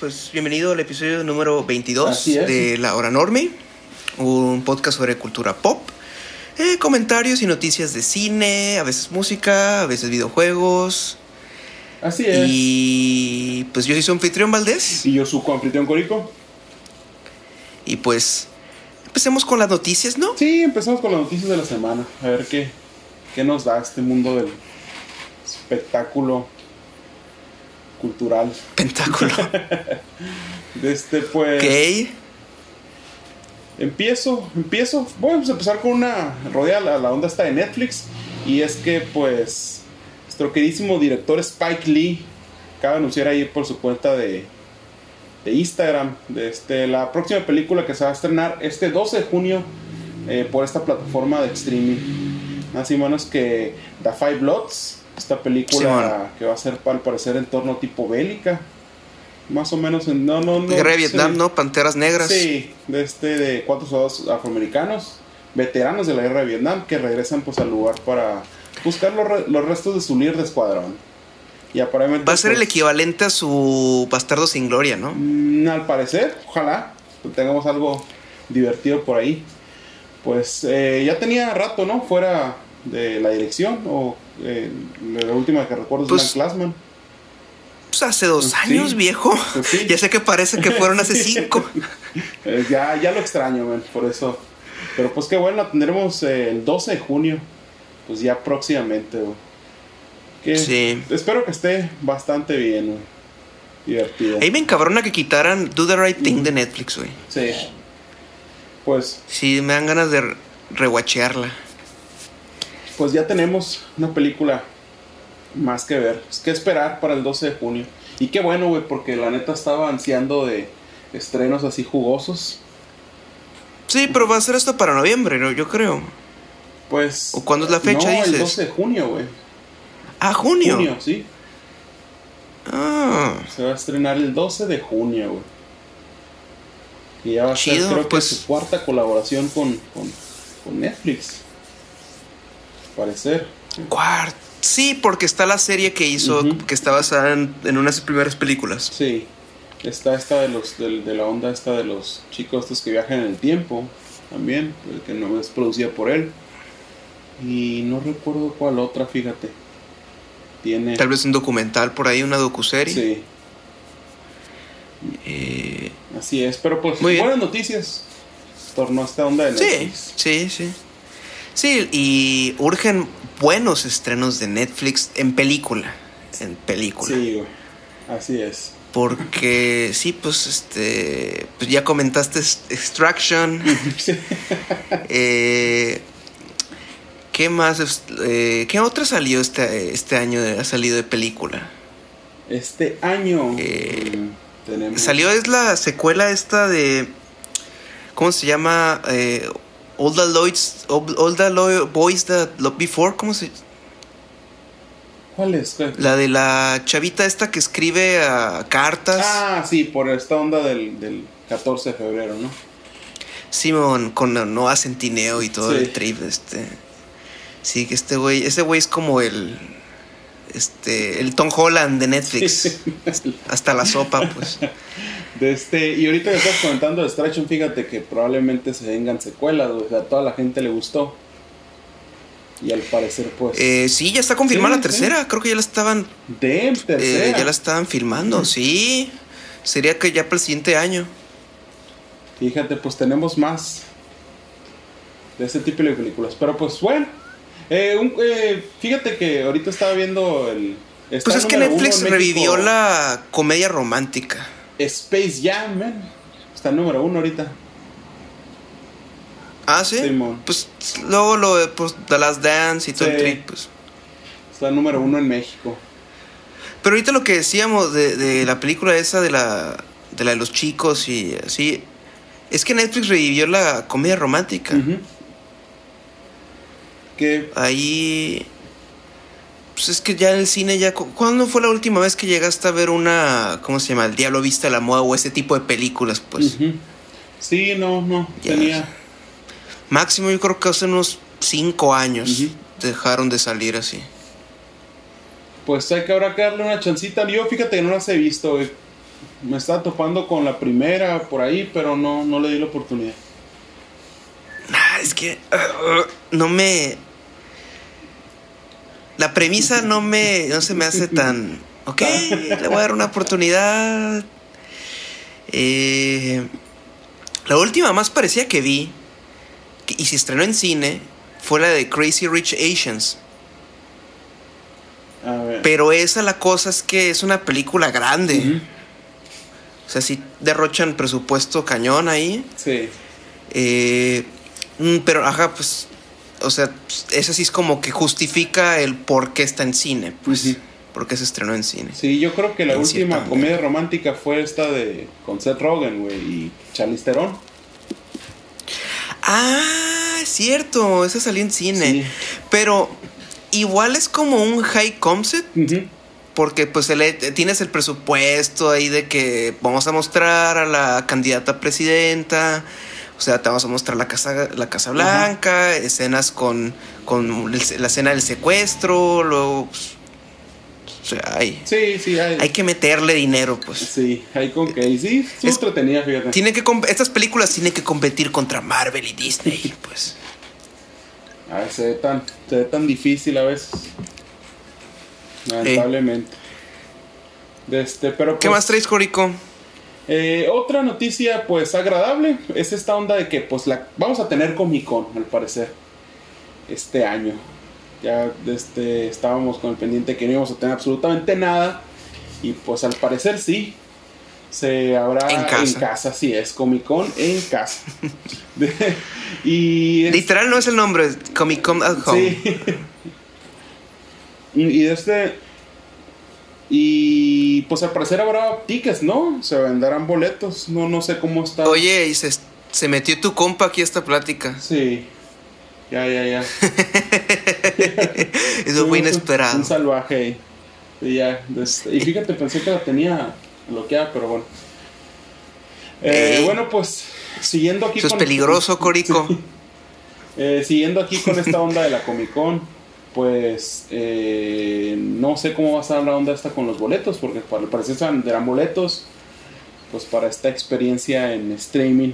pues bienvenido al episodio número 22 Así es. de La Hora Norme, un podcast sobre cultura pop, eh, comentarios y noticias de cine, a veces música, a veces videojuegos. Así es. Y, Y pues yo soy su anfitrión Valdés. yo su anfitrión Corico. Y pues empecemos con las noticias, ¿no? Sí, empezamos con las noticias de la semana. A ver qué, qué nos da este mundo del espectáculo cultural. Pentáculo. Este, pues. ok. Empiezo, empiezo. Vamos a empezar con una rodea la, la onda esta de Netflix. Y es que, pues, nuestro queridísimo director Spike Lee acaba de anunciar ahí por su cuenta de, de Instagram de este, la próxima película que se va a estrenar este 12 de junio eh, por esta plataforma de streaming. Así menos que The Five Bloods, esta película que va a ser al parecer en torno tipo bélica. Más o menos en. No, no, no. Guerra de sí. Vietnam, ¿no? Panteras Negras. Sí, de este de cuatro soldados afroamericanos, veteranos de la guerra de Vietnam, que regresan pues al lugar para buscar los, los restos de su líder de escuadrón. Y aparentemente Va a ser el pues, equivalente a su Bastardo sin Gloria, ¿no? mm, al parecer, ojalá tengamos algo divertido por ahí. Pues eh, ya tenía rato, ¿no? Fuera de la dirección o eh, la última que recuerdo es Pues, Blank Classman. Pues hace dos Pues, años, sí. viejo. Pues, sí. Ya sé que parece que fueron hace cinco. Eh, ya, ya lo extraño, man, por eso. Pero pues qué bueno, la tendremos eh, el 12 de junio. Pues ya próximamente. Que Sí. Espero que esté bastante bien, güey. Divertida. Ahí me encabrona que quitaran Do the Right Thing de Netflix, güey. Sí. Pues, Sí, me dan ganas de re- rewatchearla. Pues ya tenemos una película más que ver. Es que esperar para el 12 de junio. Y qué bueno, güey, porque la neta estaba ansiando de estrenos así jugosos. Sí, pero va a ser esto para noviembre, ¿no? Yo creo. Pues. ¿O cuándo es la fecha, no, dices? el 12 de junio, güey. Ah, junio. Junio, sí. Ah, Se va a estrenar el 12 de junio, güey. Y ya va a ser, creo pues. que su cuarta colaboración con, con, con Netflix. Parecer. Sí, porque está la serie que hizo, que está basada en, en unas de sus primeras películas. Sí. Está esta de los del- de, la onda esta de los chicos estos que viajan en el tiempo. También. Que no es producida por él. Y no recuerdo cuál otra, fíjate. Tiene. Tal vez un documental por ahí, una docuserie. Sí, Eh, así es. Pero pues, Muy bien. buenas noticias. Torno a esta onda de Netflix. sí, sí. Sí, y urgen buenos estrenos de Netflix en película. En película. Sí, güey. Así es. Porque sí, pues este. Pues ya comentaste Ex- Extraction. Sí. eh, ¿Qué más? eh, ¿Qué otra salió este, este año? Ha salido de película. Este año Eh, mm, tenemos. Salió es la secuela esta de. ¿Cómo se llama? All the Lloyds. All, the Boys That Loved Before. ¿Cómo se.? ¿Cuál es? La de la chavita esta que escribe a cartas. Ah, sí, por esta onda del, del 14 de febrero, ¿no? Simón con Noah Centineo y todo Sí. el trip, este. Sí, que este güey, ese güey es como el. Este, el Tom Holland de Netflix. Hasta la sopa, pues. De este, y ahorita que estás comentando de Extraction, fíjate que probablemente se vengan secuelas, o sea, a toda la gente le gustó. Y al parecer, pues. Eh, sí, ya está confirmada Sí, la tercera. Creo que ya la estaban. de eh, tercera. ya la estaban filmando, sí. Sería que ya para el siguiente año. Fíjate, pues tenemos más de este tipo de películas. Pero pues bueno. Eh, un- eh, fíjate que ahorita estaba viendo el. Pues es que Netflix revivió la comedia romántica. Space Jam, man. Está número uno ahorita. Ah, sí. Simón. Pues luego lo de pues, The Last Dance y todo el trip, pues. Está número uno en México. Pero ahorita lo que decíamos de, de la película esa de la, de la de los chicos y así, es que Netflix revivió la comedia romántica. Ujú. Que Ahí, pues es que ya en el cine ya, cu- ¿cuándo fue la última vez que llegaste a ver una, ¿cómo se llama? El Diablo Vista la Moda o ese tipo de películas? Pues. Sí, no, no. Ya. Tenía. máximo yo creo que hace unos cinco años dejaron de salir así. pues hay que ahora que darle una chancita. Yo fíjate que no las he visto. güey. Me estaba topando con la primera por ahí, pero no, no le di la oportunidad. Ah, es que uh, no me. La premisa no me. No se me hace tan. Ok, le voy a dar una oportunidad. Eh, la última más parecía que vi, que- y se estrenó en cine, fue la de Crazy Rich Asians. A ver. Pero esa la cosa es que es una película grande. O sea, sí derrochan presupuesto cañón ahí. Sí. Eh, mm, pero, ajá, pues. O sea, esa sí es como que justifica el por qué está en cine, pues. Por qué se estrenó en cine. Sí, yo creo que la En última cierta comedia romántica fue esta de con Seth Rogen, güey, y Charlize Theron. Ah, es cierto, esa salió en cine. Sí. Pero igual es como un high concept. Porque pues el- tienes el presupuesto ahí de que vamos a mostrar a la candidata presidenta. O sea, te vamos a mostrar la Casa, la casa Blanca, escenas con, con la escena del secuestro, luego... pues, o sea, hay, Sí, sí, hay. hay que meterle dinero, pues. Sí, hay con que. y Sí, sí, Es- entretenida, fíjate. Tiene que estas películas tienen que competir contra Marvel y Disney, pues. Ay, se ve tan, se ve tan difícil a veces. Lamentablemente. De este, pero ¿Qué pues, más traes, Corico? Eh, otra noticia, pues agradable, es esta onda de que, pues, la vamos a tener Comic Con, al parecer, este año. Ya este, estábamos con el pendiente que no íbamos a tener absolutamente nada. Y pues al parecer sí. Se habrá En casa. sí es, Comic Con en casa. De- y es- Literal no es el nombre, es Comic Con at Home. Sí. y y este. Y pues al parecer habrá tickets, ¿no? Se venderán boletos. No, no sé cómo está. Oye, y se, se metió tu compa aquí a esta plática. Sí. Ya, ya, ya. Eso fue Un- inesperado. Un salvaje ahí. Y ya. este- y fíjate, pensé que la tenía bloqueada, pero bueno. Eh, bueno, pues siguiendo aquí Eso es con- peligroso, Corico. Sí. Eh, siguiendo aquí con esta onda de la Comic Con, pues eh, no sé cómo va a estar la onda esta con los boletos, porque para parecer se venderán boletos pues para esta experiencia en streaming.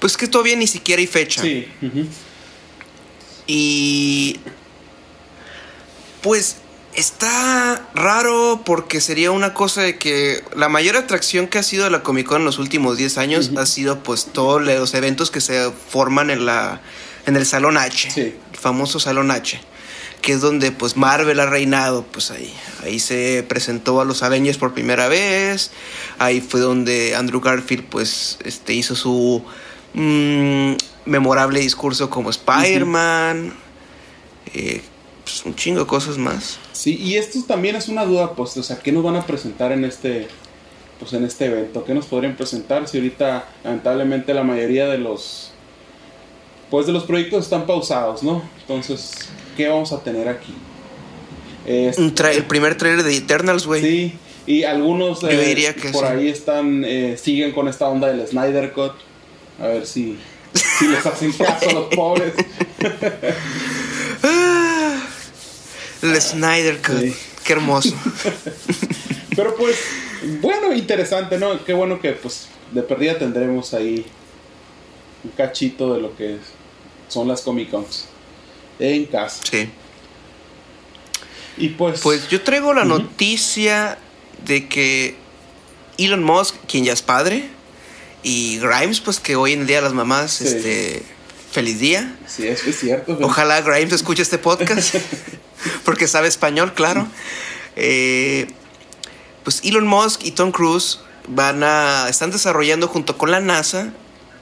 Pues que todavía ni siquiera hay fecha. Sí. Y. Pues está raro porque sería una cosa de que la mayor atracción que ha sido la Comic Con en los últimos 10 años ha sido pues todos los eventos que se forman en la en el Salón H, Sí. el famoso Salón H, que es donde pues Marvel ha reinado, pues ahí ahí se presentó a los Avengers por primera vez, ahí fue donde Andrew Garfield pues este hizo su mm, memorable discurso como Spider-Man, eh, pues, un chingo de cosas más. Sí, y esto también es una duda, pues, o sea, ¿qué nos van a presentar en este, pues, en este evento? ¿Qué nos podrían presentar si ahorita, lamentablemente, la mayoría de los, pues, de los proyectos están pausados, ¿no? Entonces, ¿qué vamos a tener aquí? Es- Un tra- el primer trailer de Eternals, güey. sí, y algunos Yo eh, diría que por sí. ahí están, eh, siguen con esta onda del Snyder Cut. A ver si, si les hacen caso a los pobres. El Snyder Cut. Sí. Qué hermoso. Pero pues, bueno, interesante, ¿no? Qué bueno que pues de perdida tendremos ahí un cachito de lo que son las Comic Cons en casa. Sí. Y pues, Pues yo traigo la noticia de que Elon Musk, quien ya es padre, y Grimes, pues que hoy en día las mamás, Sí. este, feliz día. sí, eso es cierto. pero- Ojalá Grimes escuche este podcast, porque sabe español, claro. Eh, pues Elon Musk y Tom Cruise van a, están desarrollando junto con la NASA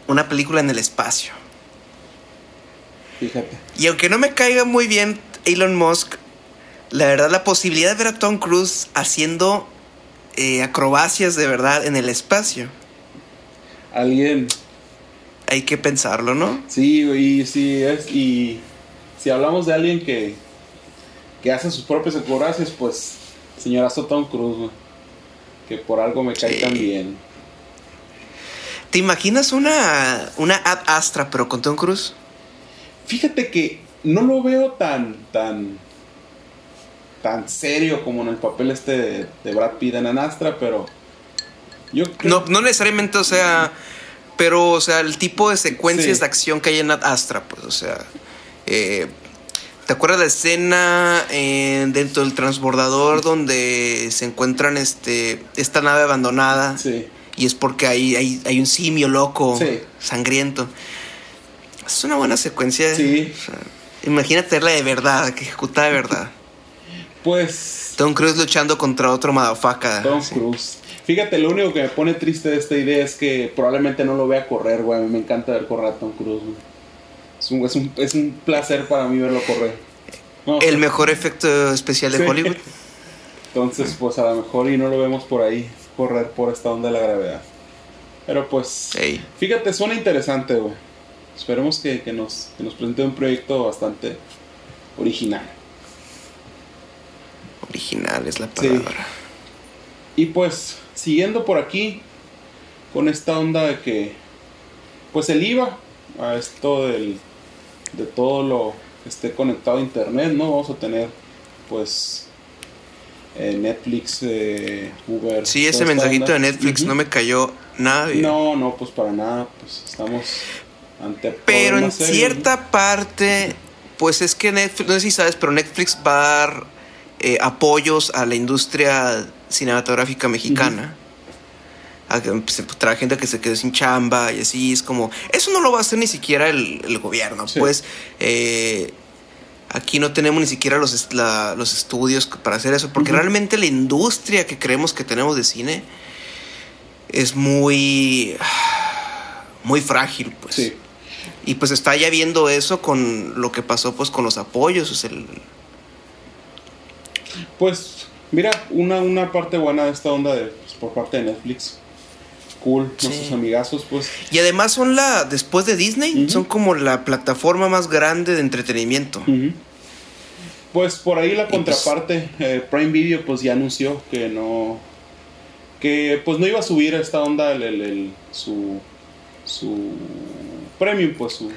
una película en el espacio. Fíjate. Y aunque no me caiga muy bien Elon Musk, la verdad la posibilidad de ver a Tom Cruise haciendo eh, acrobacias de verdad en el espacio, Alguien, hay que pensarlo, ¿no? sí, y sí, es, y si hablamos de alguien que, que hace sus propias acrobacias, pues, señorazo Tom Cruise, güey, que por algo me cae Sí. tan bien. ¿Te imaginas una, una Ad Astra pero con Tom Cruise? Fíjate que no lo veo tan, tan, tan serio como en el papel este de, de Brad Pitt en Anastra, pero yo creo- No, no necesariamente, o sea, pero, o sea, el tipo de secuencias Sí. de acción que hay en Astra, pues, o sea, eh, ¿te acuerdas la escena eh, dentro del transbordador donde se encuentran este, esta nave abandonada? Sí. Y es porque hay, hay, hay un simio loco, Sí. sangriento. Es una buena secuencia. Sí. O sea, imagínate verla de verdad, que ejecutada de verdad. Pues Tom Cruise luchando contra otro madafaca. Tom Cruise. Fíjate, lo único que me pone triste de esta idea es que probablemente no lo vea correr, güey. Me encanta ver correr a Tom Cruise, güey. Es un, es un, es un placer para mí verlo correr. No, El mejor efecto especial de Sí. Hollywood. Entonces, pues a lo mejor y no lo vemos por ahí correr por esta onda de la gravedad. Pero pues, Ey. fíjate, suena interesante, güey. Esperemos que, que nos, que nos presente un proyecto bastante original. Original es la Sí. palabra. Y pues, siguiendo por aquí, con esta onda de que, pues el IVA, a esto del, de todo lo que esté conectado a internet, ¿no? Vamos a tener, pues, eh, Netflix, eh, Uber. Sí, ese mensajito onda. de Netflix no me cayó nada bien. No, no, pues para nada, pues estamos ante Pero en cierta parte, pues es que Netflix, no sé si sabes, pero Netflix va a dar eh, apoyos a la industria cinematográfica mexicana. A pues, trae gente que se quedó sin chamba y así es como eso no lo va a hacer ni siquiera el, el gobierno Sí. pues eh, aquí no tenemos ni siquiera los, la- los estudios para hacer eso porque realmente la industria que creemos que tenemos de cine es muy muy frágil pues. Sí, y pues está ya viendo eso con lo que pasó pues con los apoyos o sea, el- pues mira, una, una parte buena de esta onda de, pues, por parte de Netflix. Cool, Sí. nuestros amigazos, pues y además son la después de Disney son como la plataforma más grande de entretenimiento. Pues por ahí la pues- contraparte, eh, Prime Video pues ya anunció que no, que pues no iba a subir a esta onda el, el- el- su, su premium, pues su...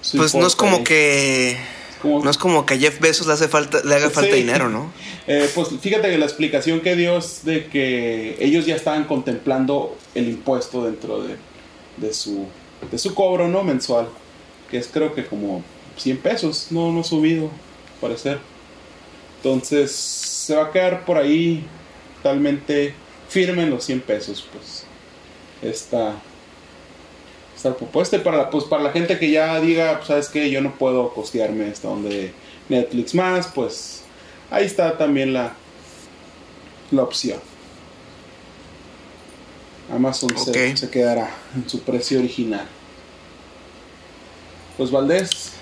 su pues no es como ahí. que como- no es como que a Jeff Bezos le hace falta le haga falta Sí. dinero no Eh, pues fíjate que la explicación que dio es de que ellos ya estaban contemplando el impuesto dentro de, de su, de su cobro, ¿no? Mensual, que es creo que como 100 pesos, no, no ha subido, al parecer. Entonces se va a quedar por ahí totalmente firme en los 100 pesos, pues. Esta, esta propuesta y para, pues, para la gente que ya diga, pues, ¿sabes qué? Yo no puedo costearme esta onda de Netflix más, pues ahí está también la, la opción. Amazon se- Ok. se, quedará en su precio original. Pues Valdés,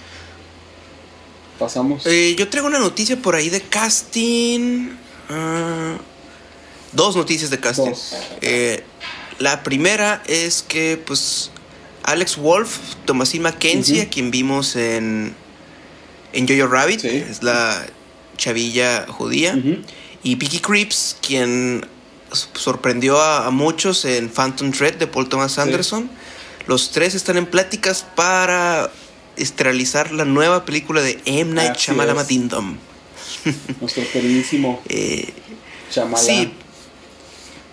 pasamos. Eh, yo traigo una noticia por ahí de casting ah, dos noticias de casting Dos. Eh, la primera es que pues Alex Wolf Thomasin Mackenzie a quien vimos en en Jojo Rabbit Sí. es la chavilla judía y Vicky Creeps, quien sorprendió a, a muchos en Phantom Thread de Paul Thomas Anderson. Los tres están en pláticas para esterilizar la nueva película de M. Night. Ding Dong. Nuestro queridísimo Eh, sí,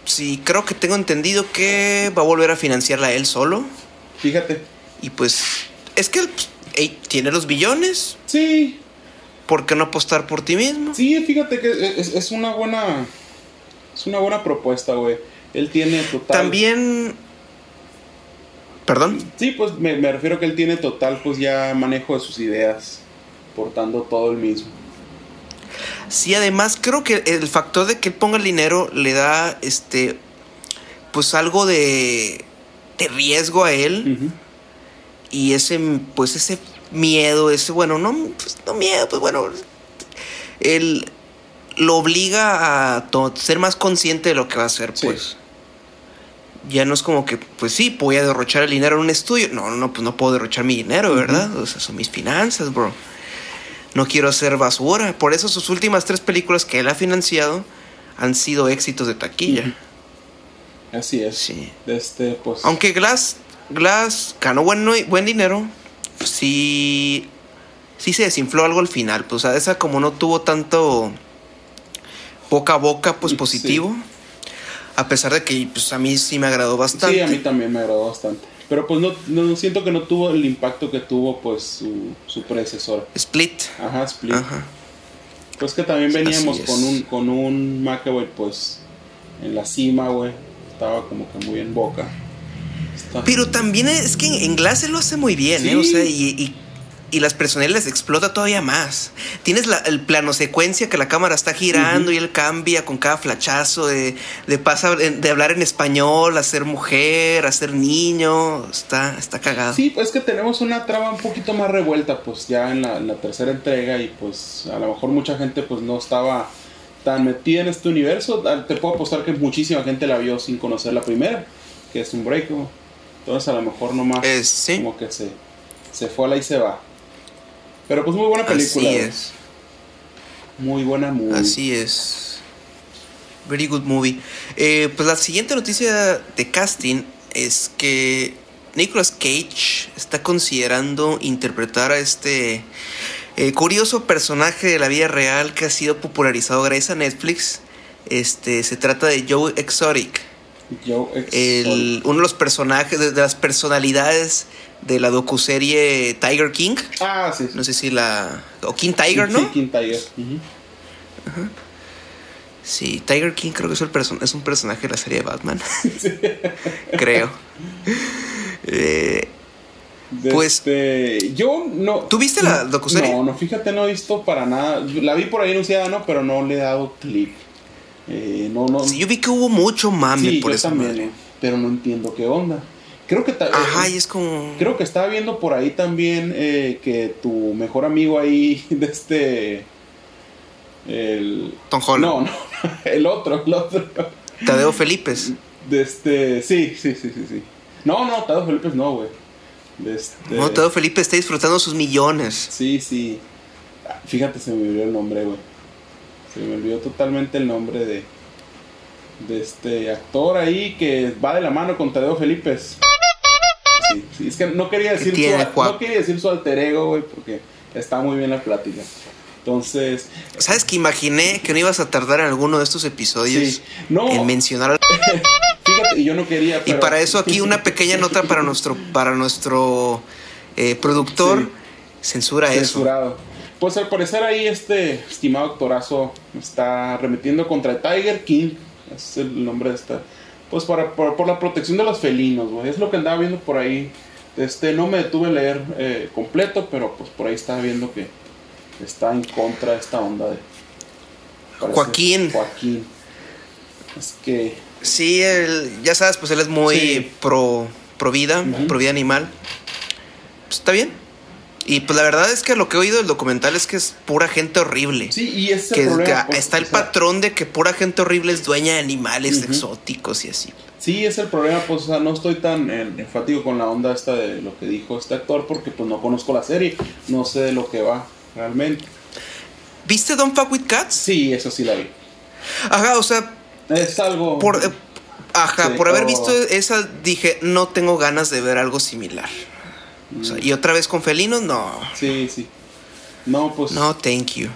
sí, creo que tengo entendido que va a volver a financiarla él solo. Fíjate. Y pues, es que él pues, ey, tiene los billones. Sí, ¿Por qué no apostar por ti mismo? sí, fíjate que es, es una buena. Es una buena propuesta, güey. Él tiene total. También. Perdón. Sí, pues me, me refiero que él tiene total, pues ya manejo de sus ideas. Portando todo el mismo. Sí, además creo que el factor de que él ponga el dinero le da este pues algo de, de riesgo a él y ese pues ese miedo, ese bueno, no, pues, no miedo, pues bueno, él lo obliga a ser más consciente de lo que va a hacer, Sí. pues. Ya no es como que, pues sí, voy a derrochar el dinero en un estudio. No, no, pues no puedo derrochar mi dinero, ¿verdad? O sea, son mis finanzas, bro. No quiero hacer basura. Por eso sus últimas tres películas que él ha financiado han sido éxitos de taquilla. Así es. Sí. Este, pues. Aunque Glass, Glass ganó buen, buen dinero, sí, sí se desinfló algo al final. Pues, o sea, esa como no tuvo tanto, boca a boca, pues Sí. positivo. A pesar de que pues, a mí sí me agradó bastante. Sí, a mí también me agradó bastante. Pero pues no, no siento que no tuvo el impacto que tuvo pues su, su predecesora. Split. Ajá, Split. Ajá. Pues que también veníamos con un, con un McAvoy pues en la cima, güey. Estaba como que muy en boca. Está- Pero también es que en, Glass él lo hace muy bien, ¿eh? O sea, y, y, y las personas les explota todavía más. Tienes la, el plano secuencia que la cámara está girando y él cambia con cada flachazo de, de pasa de hablar en español a ser mujer, a ser niño. Está, está cagado. Sí, pues que tenemos una trama un poquito más revuelta, pues ya en la, en la tercera entrega y pues a lo mejor mucha gente pues no estaba tan metida en este universo. Ah, Te puedo apostar que muchísima gente la vio sin conocer la primera, que es un break. Entonces a lo mejor nomás Eh, sí. como que se, se fue a la y se va. Pero pues muy buena película. Así güey. es. Muy buena movie. Así es. Very good movie. Eh, pues la siguiente noticia de casting es que Nicolas Cage está considerando interpretar a este eh, curioso personaje de la vida real que ha sido popularizado gracias a Netflix. Este se trata de Joe Exotic, Joe Exotic. el, uno de los personajes, de, de las personalidades de la docuserie Tiger King. Ah, sí. sí. No sé si la. O King Tiger, Sí, ¿no? King Tiger. Sí, Tiger King creo que es, el es un personaje de la serie de Batman. creo. Eh, De Pues- este, yo no. ¿Tú viste la docuserie? No, no, fíjate, no he visto para nada. La vi por ahí anunciada, ¿no? Pero no le he dado clip. Eh, no, no. sí, yo vi que hubo mucho mame sí, por yo esa también, eh, pero no entiendo qué onda. Creo que Ajá, eh, y es como. Creo que estaba viendo por ahí también eh, que tu mejor amigo ahí de este. El. Tom Holland. No, no, el otro, el otro. Tadeo Felipe. De este. Sí, sí, sí, sí, sí. No, no, Tado Felipe no, güey. Este. No, Tadeo Felipe está disfrutando sus millones. Sí, sí. Fíjate, se me olvidó el nombre, güey. Se me olvidó totalmente el nombre de. De este actor ahí que va de la mano con Tadeo Felipe. Sí, sí, es que no quería decir, su, tiene, al- Juan? no quería decir su alter ego, güey, porque está muy bien la plática. Entonces, ¿Sabes que imaginé que no ibas a tardar en alguno de estos episodios Sí. No. en mencionar? fíjate, y yo no quería. Y para eso aquí una pequeña nota para nuestro, para nuestro eh, productor. Sí. Censura eso. censurado. Pues al parecer ahí este estimado actorazo está remitiendo contra Tiger King, es el nombre de esta. Pues para, por, por la protección de los felinos, güey. Es lo que andaba viendo por ahí. Este, no me detuve a leer eh, completo, pero pues por ahí estaba viendo que está en contra de esta onda de... Joaquín. Joaquín. Es que... Sí, él- ya sabes, pues él es muy Sí. pro, pro vida, pro vida animal. Pues está bien. Y pues la verdad es que lo que he oído del documental es que es pura gente horrible. Sí, y ese que, problema... pues, está el o sea, patrón de que pura gente horrible es dueña de animales exóticos y así. Sí, es el problema, pues, o sea, no estoy tan eh, enfático con la onda esta de lo que dijo este actor porque pues no conozco la serie, no sé de lo que va realmente. ¿Viste Don't Fuck With Cats? Sí, eso sí la vi. Ajá, o sea, Es algo... por, eh, ajá, Sí, por haber oh. visto esa dije, no tengo ganas de ver algo similar. O sea, y otra vez con felinos, no. Sí, sí. No, pues, No, thank you.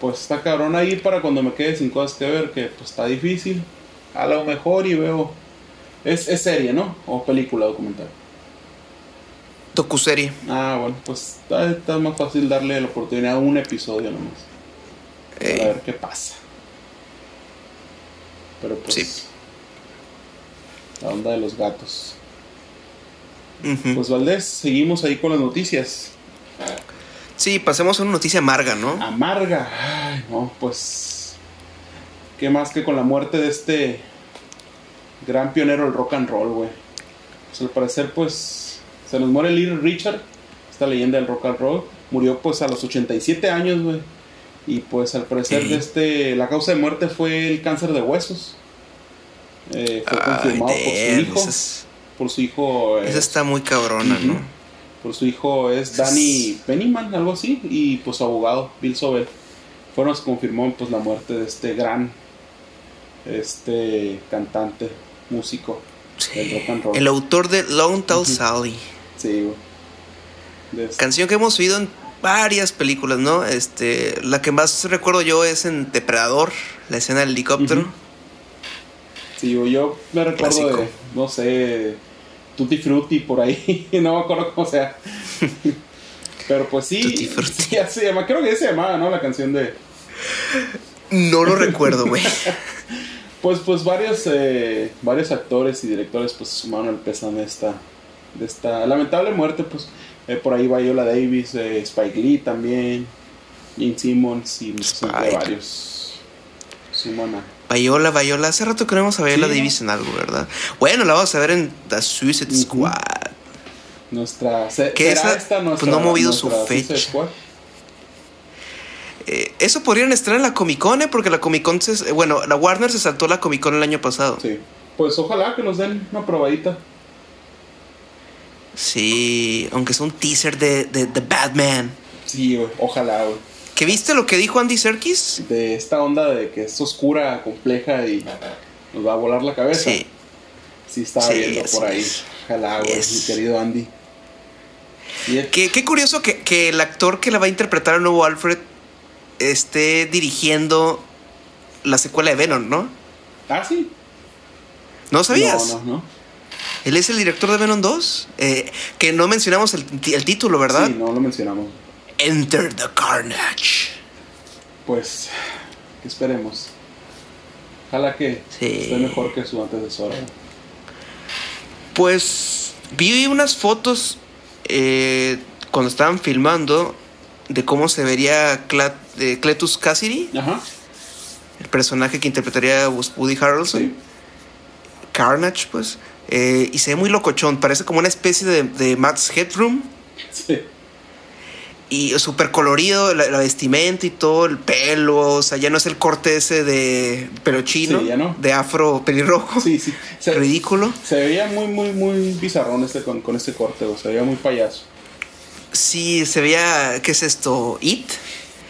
pues está cabrón ahí para cuando me quede sin cosas que ver, que pues está difícil. A lo mejor y veo... Es, es serie, ¿no? O película documental. Docuserie. Ah, bueno, pues está, está más fácil darle la oportunidad a un episodio nomás. Para Eh, ver qué pasa. Pero pues. Sí. La onda de los gatos. Pues Valdés, seguimos ahí con las noticias. Sí, pasemos a una noticia amarga, ¿no? Amarga. Ay, no, pues. ¿Qué más que con la muerte de este gran pionero del rock and roll, güey? Pues al parecer, pues. Se nos muere Little Richard, esta leyenda del rock and roll. Murió pues a los 87 años, güey. Y pues al parecer de este, la causa de muerte fue el cáncer de huesos. Eh, fue Ay, confirmado por su hijo. esa, es- Por su hijo. eh, esa está muy cabrona, ¿no? Por su hijo es Danny Pennyman, algo así, y pues su abogado, Bill Sobel. Fueron los que confirmó pues la muerte de este gran este cantante, músico del rock and roll. El autor de Long Tall Sally. Sí, güey. Este- Canción que hemos oído en varias películas, ¿no? Este, la que más recuerdo yo es en Depredador, la escena del helicóptero. Sí, yo- yo me recuerdo Clásico. de, no sé, Tutti Frutti por ahí, no me acuerdo cómo sea. Pero pues sí, Tutti Frutti. sí, ya se llama, creo que se llamaba, ¿no? La canción de... No lo recuerdo, güey. Pues, pues varios, eh, varios actores y directores pues sumaron el pésame esta, de esta lamentable muerte, pues eh, por ahí Viola Davis, eh, Spike Lee también, Gene Simmons y pues, entre varios suman a... Viola, Viola. Hace rato que no vemos a Viola. Davis en algo, ¿verdad? Bueno, la vamos a ver en The Suicide. Squad. Nuestra... se- ¿será esa, esta pues, no ha movido su fecha. Eh, eso podrían estar en la Comic Con, ¿eh? Porque la Comic Con, se, eh, bueno, la Warner se saltó la Comic Con el año pasado. Sí. Pues ojalá que nos den una probadita. Sí, aunque es un teaser de, de, de Batman. Sí, güey, ojalá, güey. ¿Que viste lo que dijo Andy Serkis? De esta onda de que es oscura, compleja y nos va a volar la cabeza. Sí. Sí, estaba Sí, viendo por ahí. es. Ojalá, güey, mi querido Andy. Qué, qué curioso que, que el actor que la va a interpretar al nuevo Alfred esté dirigiendo la secuela de Venom, ¿no? Ah, sí. ¿No sabías? No, no, no. Él es el director de Venom 2. eh, que no mencionamos el, título, ¿verdad? Sí, no lo mencionamos. Enter the Carnage. Pues, esperemos. Ojalá que Sí. esté mejor que su antecesora. Pues vi unas fotos eh, cuando estaban filmando de cómo se vería Cla- Cletus Cassidy, Ajá. el personaje que interpretaría Woody Harrelson. Sí. Carnage, pues. Eh, y se ve muy locochón. Parece como una especie de, de Max Headroom. Sí. Y súper colorido, la, la vestimenta y todo, el pelo. O sea, ya no es el corte ese de pelo chino, Sí, ya no. de afro pelirrojo. Sí, sí. Se, Ridículo. se veía muy, muy, muy bizarrón este con, con este corte, güey. Se veía muy payaso. Sí, se veía, ¿qué es esto? It.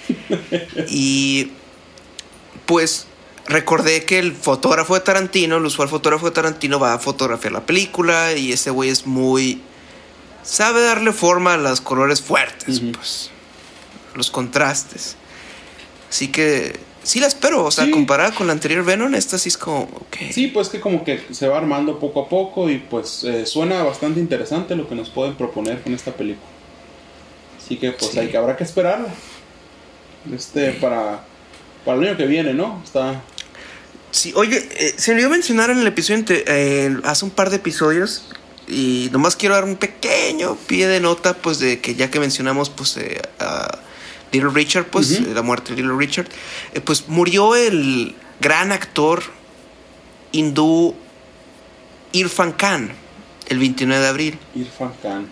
y pues recordé que el fotógrafo de Tarantino, el usual fotógrafo de Tarantino, va a fotografiar la película y ese güey es muy... Sabe darle forma a los colores fuertes, pues. Los contrastes. Así que sí la espero, o sea, Sí. comparada con la anterior Venom, esta sí es como, ok. Sí, pues que como que se va armando poco a poco y pues eh, suena bastante interesante lo que nos pueden proponer con esta película. Así que pues Sí. hay que habrá que esperarla. Este para para el año que viene, ¿no? Está Sí, oye, eh, se me olvidó mencionar en el episodio, eh, hace un par de episodios, y nomás quiero dar un pequeño pie de nota, pues de que ya que mencionamos, pues, eh, a Little Richard, pues, eh, la muerte de Little Richard, eh, pues murió el gran actor hindú Irfan Khan el 29 de abril. Irfan Khan.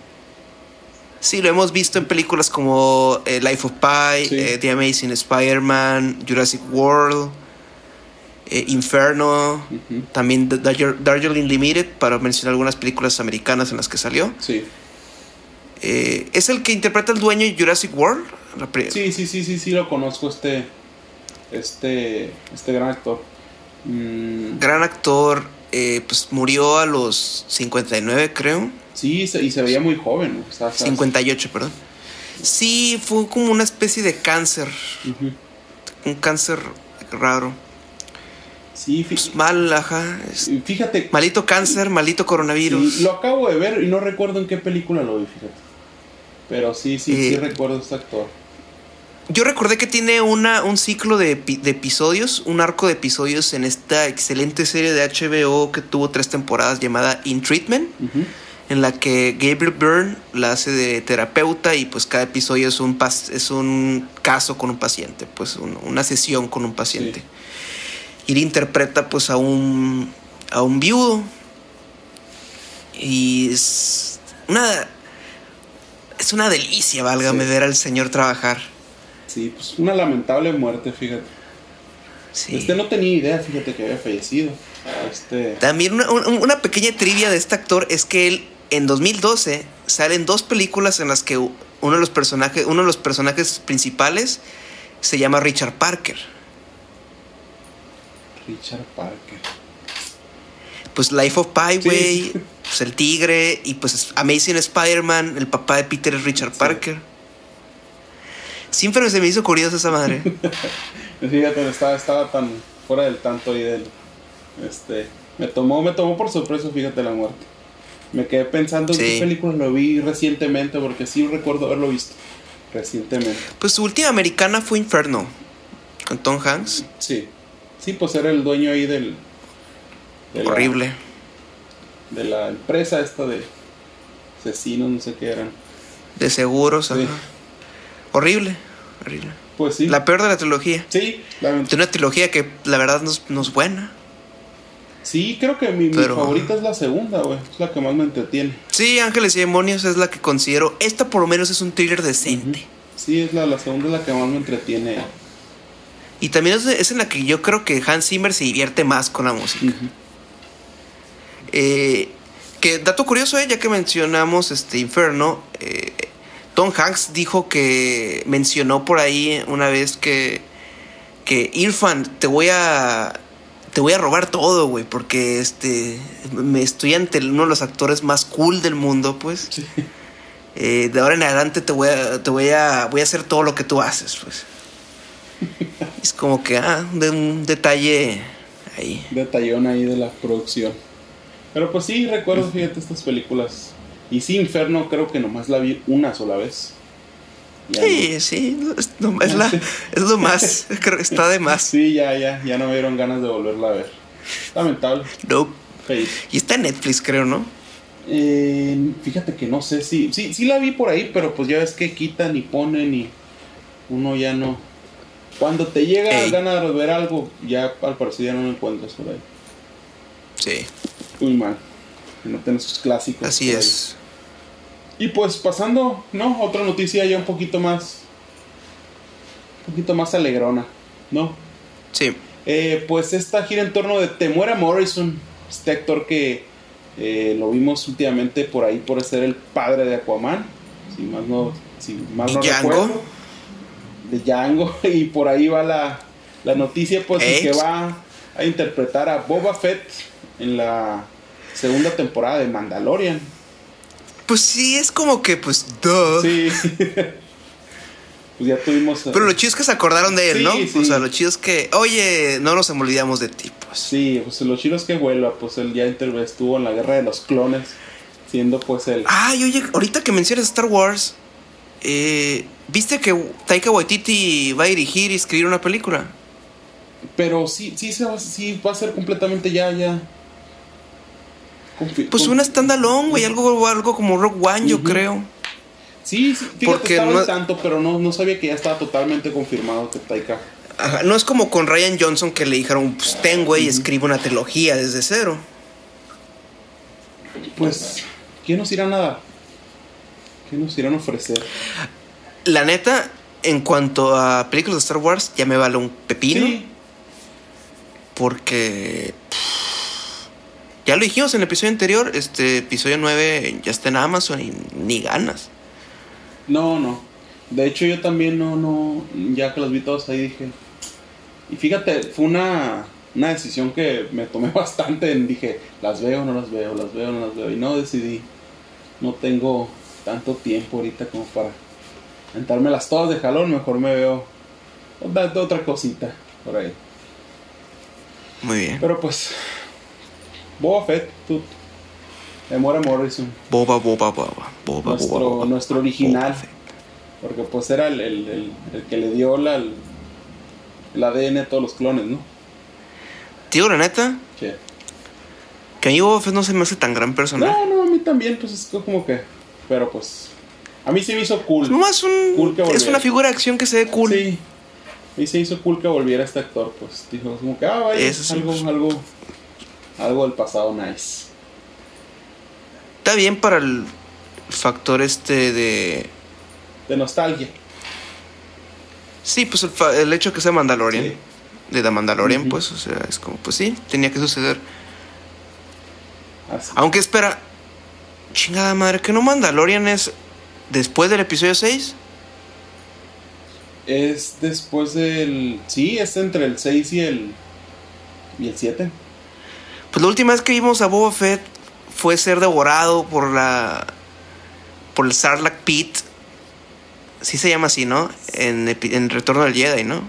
Sí, lo hemos visto en películas como Life of Pi, Sí. The Amazing Spider-Man, Jurassic World, eh, Inferno, también The Darjeeling Limited, para mencionar algunas películas americanas en las que salió. Sí. Eh, es el que interpreta al dueño de Jurassic World. La Sí, sí, sí, sí, sí lo conozco este este este gran actor. Mm, Gran actor, eh, pues murió a los 59, creo. sí, y se veía muy joven, ¿no? O sea, o sea, 58, perdón. Sí, fue como una especie de cáncer, un cáncer raro. Sí, fí- Pues mal, ajá. fíjate, Malito cáncer, malito coronavirus. Sí, lo acabo de ver y no recuerdo en qué película lo vi, fíjate. Pero sí, sí, sí Eh, recuerdo a este actor. Yo recordé que tiene una, un ciclo de, epi- de episodios, un arco de episodios en esta excelente serie de HBO que tuvo tres temporadas llamada In Treatment, en la que Gabriel Byrne la hace de terapeuta y pues cada episodio es un, pas- es un caso con un paciente, pues un- una sesión con un paciente. Sí. Y él interpreta pues a un, a un viudo y es una... Es una delicia, válgame, Sí. ver al señor trabajar. Sí, pues una lamentable muerte, fíjate. Sí. Este no tenía idea, fíjate que había fallecido. Este. También una, una- una pequeña trivia de este actor es que él en 2012 salen dos películas en las que uno de los personajes, uno de los personajes principales se llama Richard Parker. Richard Parker. Pues Life of Pi, Sí. güey, pues el tigre y pues Amazing Spider-Man, el papá de Peter es Richard Sí. Parker. Siempre se me hizo curiosa esa madre. Fíjate, estaba, estaba tan fuera del tanto y del. Este. Me tomó, me tomó por sorpresa, fíjate, la muerte. Me quedé pensando en Sí. qué película lo vi recientemente, porque sí recuerdo haberlo visto recientemente. Pues su última americana fue Inferno. Con Tom Hanks. Sí. Sí, pues era el dueño ahí del. de la- Horrible. de la empresa esta de asesinos, no sé qué eran. De seguros. Sí. ajá. Horrible. Horrible. Pues sí. La peor de la trilogía. Sí, la- De una trilogía que la verdad no es, no es buena. sí, creo que mi, mi favorita es la segunda, güey. Es la que más me entretiene. Sí, Ángeles y Demonios es la que considero. Esta por lo menos es un thriller decente. Sí, es la, la segunda es la que más me entretiene. Y también es, es en la que yo creo que Hans Zimmer se divierte más con la música. Eh, que dato curioso, eh, ya que mencionamos este Inferno, eh, Tom Hanks dijo que mencionó por ahí una vez que que Irfan te voy a te voy a robar todo, güey, porque este me estoy ante uno de los actores más cool del mundo, pues. Sí. Eh, de ahora en adelante te voy a te voy a voy a hacer todo lo que tú haces, pues. Es como que ah, de un detalle ahí. Detallón ahí de la producción. Pero pues sí, recuerdo, fíjate, estas películas. Y sí, Inferno creo que nomás la vi una sola vez. Ya Sí, sí, es, no- es la- es lo más, creo que está de más. Sí, ya, ya, ya no me dieron ganas de volverla a ver. Lamentable. No. Y está en Netflix, creo, ¿no? Eh, fíjate que no sé si. Sí, sí la vi por ahí, pero pues ya ves que quitan y ponen y uno ya no. Cuando te llega Ey. ganas de ver algo, ya al parecer ya no lo encuentras por ahí. Sí, Muy mal. No tienes sus clásicos. así es. Y pues pasando, ¿no? Otra noticia ya un poquito más. Un poquito más alegrona, ¿no? Sí, Eh, pues esta gira en torno de Temuera Morrison, este actor que eh, lo vimos últimamente por ahí por ser el padre de Aquaman, si más no, si mal no recuerdo, de Django, y por ahí va la, la noticia pues Ex. que va a interpretar a Boba Fett en la segunda temporada de Mandalorian. pues sí, es como que, pues, duh. Sí. pues ya tuvimos... Pero lo chido es que se acordaron de él, Sí, ¿no? sí. O sea, lo chido es que, oye, no nos olvidamos de ti, pues. Sí, pues lo chido es que vuelva, pues él ya estuvo en la guerra de los clones, siendo pues el... Ay, oye, ahorita que mencionas Star Wars, eh, ¿viste que Taika Waititi va a dirigir y escribir una película? Pero sí, sí, sí va a ser completamente ya, ya. Confi- Pues una standalone, güey, algo, algo como Rock One, yo creo. Sí, sí, fíjate, porque estaba no- al tanto, pero no, no sabía que ya estaba totalmente confirmado que Taika. Ajá, no es como con Ryan Johnson que le dijeron, pues ten, güey, escribe una trilogía desde cero. Pues, ¿qué nos irán a dar? ¿Qué nos irán a ofrecer? La neta, en cuanto a películas de Star Wars, ya me vale un pepino. Sí, Porque. pff, Ya lo dijimos en el episodio anterior, este episodio 9 ya está en Amazon y ni ganas. no, no. De hecho, yo también no, no, ya que los vi todos ahí dije. Y fíjate, fue una, una decisión que me tomé bastante. En, dije, las veo, no las veo, las veo, no las veo. Y no decidí. No tengo tanto tiempo ahorita como para entrármelas todas de jalón. Mejor me veo otra, otra cosita por ahí. Muy bien. Pero pues, Boba Fett, tú, Demora Morrison, Boba, boba, boba. Boba, nuestro, boba, boba. nuestro original. Boba. Porque pues era el, el, el- el que le dio la, el, ADN a todos los clones, ¿no? Digo la neta, Que- que a mí Boba Fett no se me hace tan gran personaje. No, no, a mí también, pues es como que... Pero pues, a mí sí me hizo cool. Nomás un, Cool que es una figura de acción que se ve cool. Sí. A mí se hizo cool que volviera este actor, pues dijo como que, ah, vaya, Eso sí, algo, pues. algo, algo del pasado nice. Está bien para el factor este de... De nostalgia. Sí, pues el, fa- el hecho que sea Mandalorian. Sí. De The Mandalorian, pues, o sea, es como, pues sí, tenía que suceder. Así. Aunque espera, chingada madre, que no Mandalorian es después del episodio 6. Es después del... Sí, es entre el 6 y el... Y el 7. Pues la última vez que vimos a Boba Fett fue ser devorado por la. por el Sarlacc Pit. Sí se llama así, ¿no? En, en Retorno al Jedi, ¿no?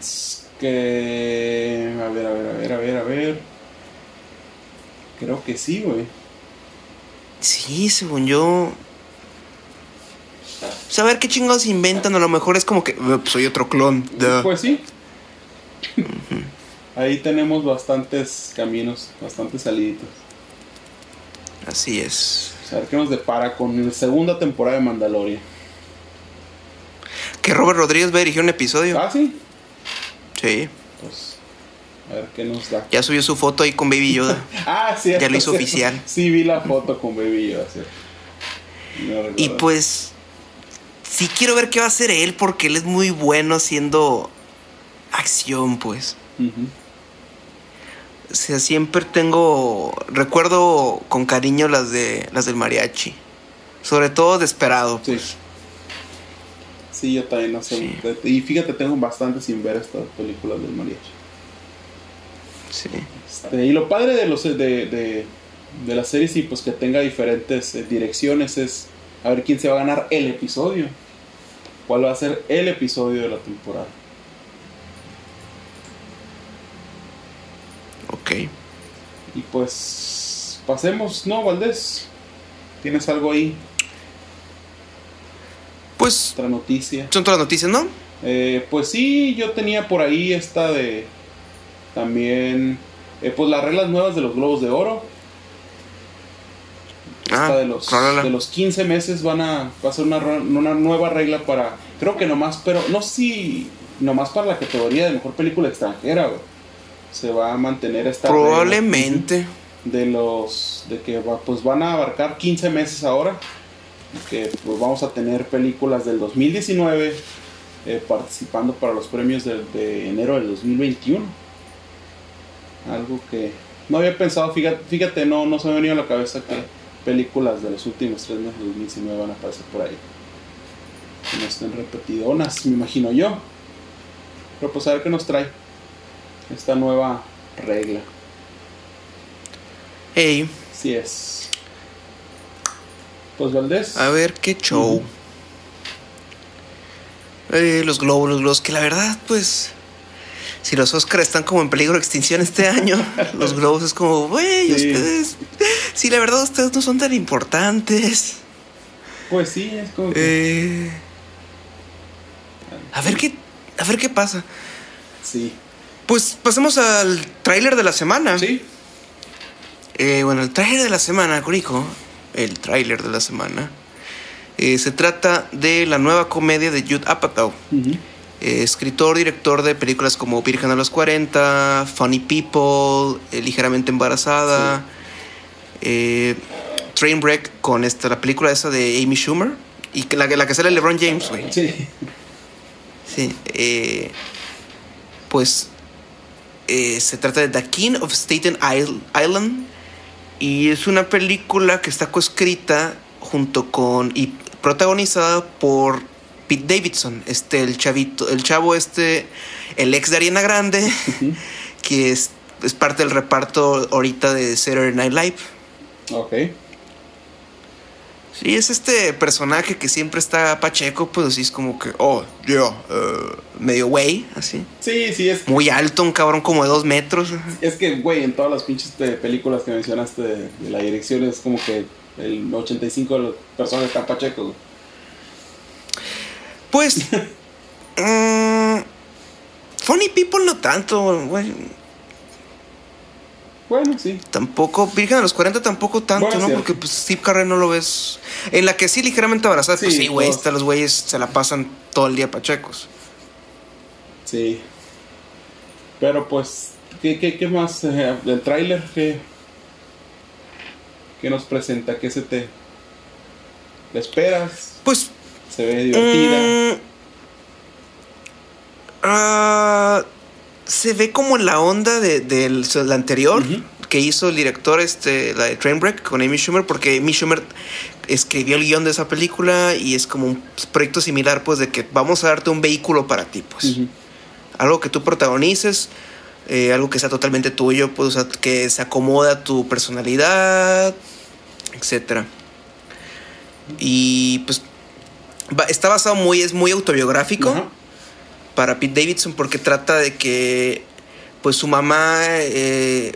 Es Que. A ver, a ver, a ver, a ver, a ver. Creo que sí, güey. Sí, según yo. A ver qué chingados inventan. A lo mejor es como que "Eh, pues, soy otro clon. duh". Pues sí. Ahí tenemos bastantes caminos, bastantes saliditas. Así es. A ver qué nos depara con la segunda temporada de Mandalorian. Que Robert Rodríguez va a dirigir un episodio. Ah, sí. Sí. Pues. A ver qué nos da. Ya subió su foto ahí con Baby Yoda. Ah, sí. Ya lo hizo oficial. Sí, vi la foto con Baby Yoda, sí. No Y pues. Sí quiero ver qué va a hacer él. Porque él es muy bueno haciendo acción, pues. O sea, siempre tengo. Recuerdo con cariño las de. las del mariachi. Sobre todo Desperado. Sí. Sí, yo también no sé. Sí. Y fíjate, tengo bastante sin ver estas películas del mariachi. Sí. Este, y lo padre de los de, de, de la serie, sí, pues que tenga diferentes eh, direcciones, es a ver quién se va a ganar el episodio. ¿Cuál va a ser el episodio de la temporada? Ok. Y pues pasemos, ¿no, Valdés? ¿Tienes algo ahí? Pues. Otra noticia. Son todas las noticias, ¿no? Eh, pues sí, yo tenía por ahí esta de también, eh, pues las reglas nuevas de los globos de oro. Ah, Esta de los, de los 15 meses van a, va a ser una, una nueva regla para, creo que nomás, pero no si nomás para la categoría de mejor película extranjera, güey. Se va a mantener esta regla. Probablemente. de los de que va- pues van a abarcar 15 meses ahora que pues vamos a tener películas del 2019 eh, participando para los premios de, enero del 2021 algo que no había pensado fíjate, fíjate no, no se me ha venido a la cabeza que películas de los últimos tres meses del 2019 van a aparecer por ahí que no estén repetidonas me imagino yo pero pues a ver qué nos trae esta nueva regla Ey, Sí es. Pues Valdés. a ver qué show. Eh, los globos, los globos, que la verdad, pues. Si los Oscars están como en peligro de extinción este año, los globos es como, güey, Sí. ustedes. Si la verdad ustedes no son tan importantes. Pues sí, es como que. Eh, a ver qué. A ver qué pasa. Sí. Pues pasemos al tráiler de la semana. Sí. Eh, bueno, el tráiler de la semana, Corico, el tráiler de la semana, eh, se trata de la nueva comedia de Judd Apatow, Ujú. eh, escritor, director de películas como Virgen a los 40, Funny People, Ligeramente Embarazada, eh, Trainwreck con esta, la película esa de Amy Schumer, y que la, la que sale LeBron James, güey. Sí. Sí, eh, pues eh, se trata de The King of Staten Isl- Island y es una película que está coescrita junto con y protagonizada por Pete Davidson, este el chavito, el chavo este, el ex de Ariana Grande, que es, es parte del reparto ahorita de Saturday Night Live. Ok. Sí, es este personaje que siempre está pacheco, pues así es como que, oh, yeah, eh, medio güey, así. Sí, sí, es, Muy alto, un cabrón como de dos metros. es que, güey, en todas las pinches pe- películas que mencionaste de, de la dirección es como que el 85 de las personas están pacheco. güey. Pues. mm, funny People no tanto, güey. Bueno, sí. Tampoco. Virgen a los 40 tampoco tanto, Bueno, ¿no? Porque pues Steve Carell no lo ves. En la que sí, ligeramente abrazada, pues Sí, güey. hasta Los güeyes se la pasan todo el día pachecos. Sí. Pero pues, ¿qué, qué, qué más? eh, del tráiler? ¿Qué, ¿Qué nos presenta? ¿Qué se te... ¿Le esperas? Pues. ¿Se ve divertida? mm, ah, se ve como la onda de, del del anterior que hizo el director, este, la de Trainwreck con Amy Schumer, porque Amy Schumer escribió el guion de esa película y es como un proyecto similar, pues, de que vamos a darte un vehículo para ti, pues. Algo que tú protagonices, eh, algo que sea totalmente tuyo, pues, o sea, que se acomoda a tu personalidad, etcétera. Y pues está basado muy, es muy autobiográfico para Pete Davidson porque trata de que pues su mamá, eh,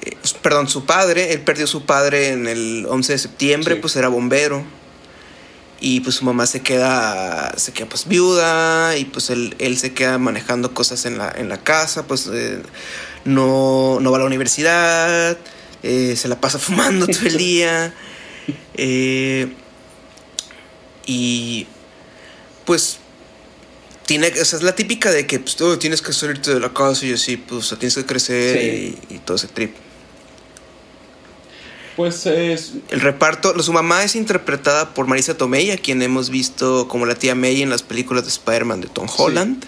eh, perdón, su padre, él perdió su padre en el 11 de septiembre, pues era bombero. Y pues su mamá se queda, se queda pues viuda y pues él, se queda manejando cosas en la, en la casa, pues eh, no, no va a la universidad, se la pasa fumando todo el día. y pues tiene, o sea, es la típica de que pues, tú tienes que salirte de la casa y así, pues tienes que crecer y, todo ese trip. Pues es... El reparto, su mamá es interpretada por Marisa Tomei, a quien hemos visto como la tía May en las películas de Spider-Man de Tom Holland.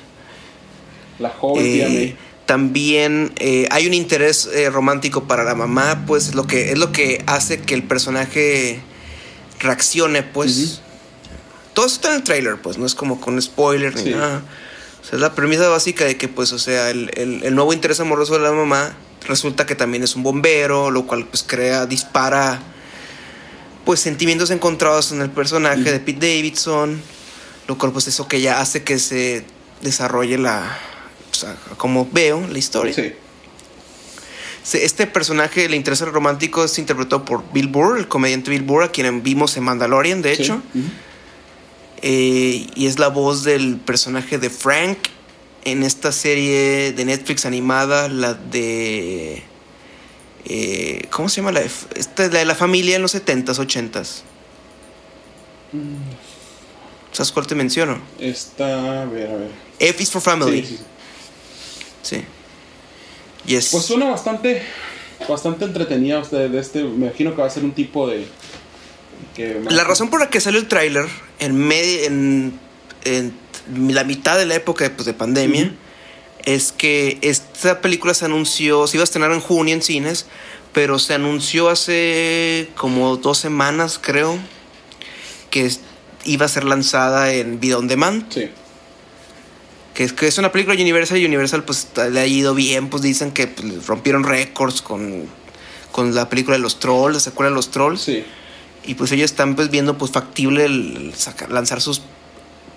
La joven tía eh, May. También eh, hay un interés eh, romántico para la mamá, pues es lo que, es lo que hace que el personaje reaccione, pues todo eso está en el trailer, pues no es como con spoiler ni nada. O sea, es la premisa básica de que, pues, o sea, el, el, nuevo interés amoroso de la mamá resulta que también es un bombero, lo cual, pues, crea, dispara, pues, sentimientos encontrados en el personaje de Pete Davidson, lo cual, pues, eso que ya hace que se desarrolle la, o sea, como veo la historia. Sí. Este personaje, el interés romántico, es interpretado por Bill Burr, el comediante Bill Burr, a quien vimos en Mandalorian, de hecho. Eh, y es la voz del personaje de Frank en esta serie de Netflix animada, la de... Eh, ¿Cómo se llama? La de, esta es la de la familia en los 70s, 80s. ¿Sabes cuál te menciono? Esta, a ver, a ver. F is for Family. Sí. sí. Yes. Pues suena bastante, bastante entretenida. De este, me imagino que va a ser un tipo de, la razón por la que salió el tráiler en, en, la mitad de la época pues, de pandemia es que esta película se anunció, se iba a estrenar en junio en cines, pero se anunció hace como dos semanas, creo, que iba a ser lanzada en Video On Demand. Sí. Que es, que es una película Universal y Universal pues le ha ido bien, pues dicen que pues, rompieron récords con, con la película de los trolls, ¿se acuerdan de los trolls? Sí y pues ellos están pues viendo pues factible el lanzar sus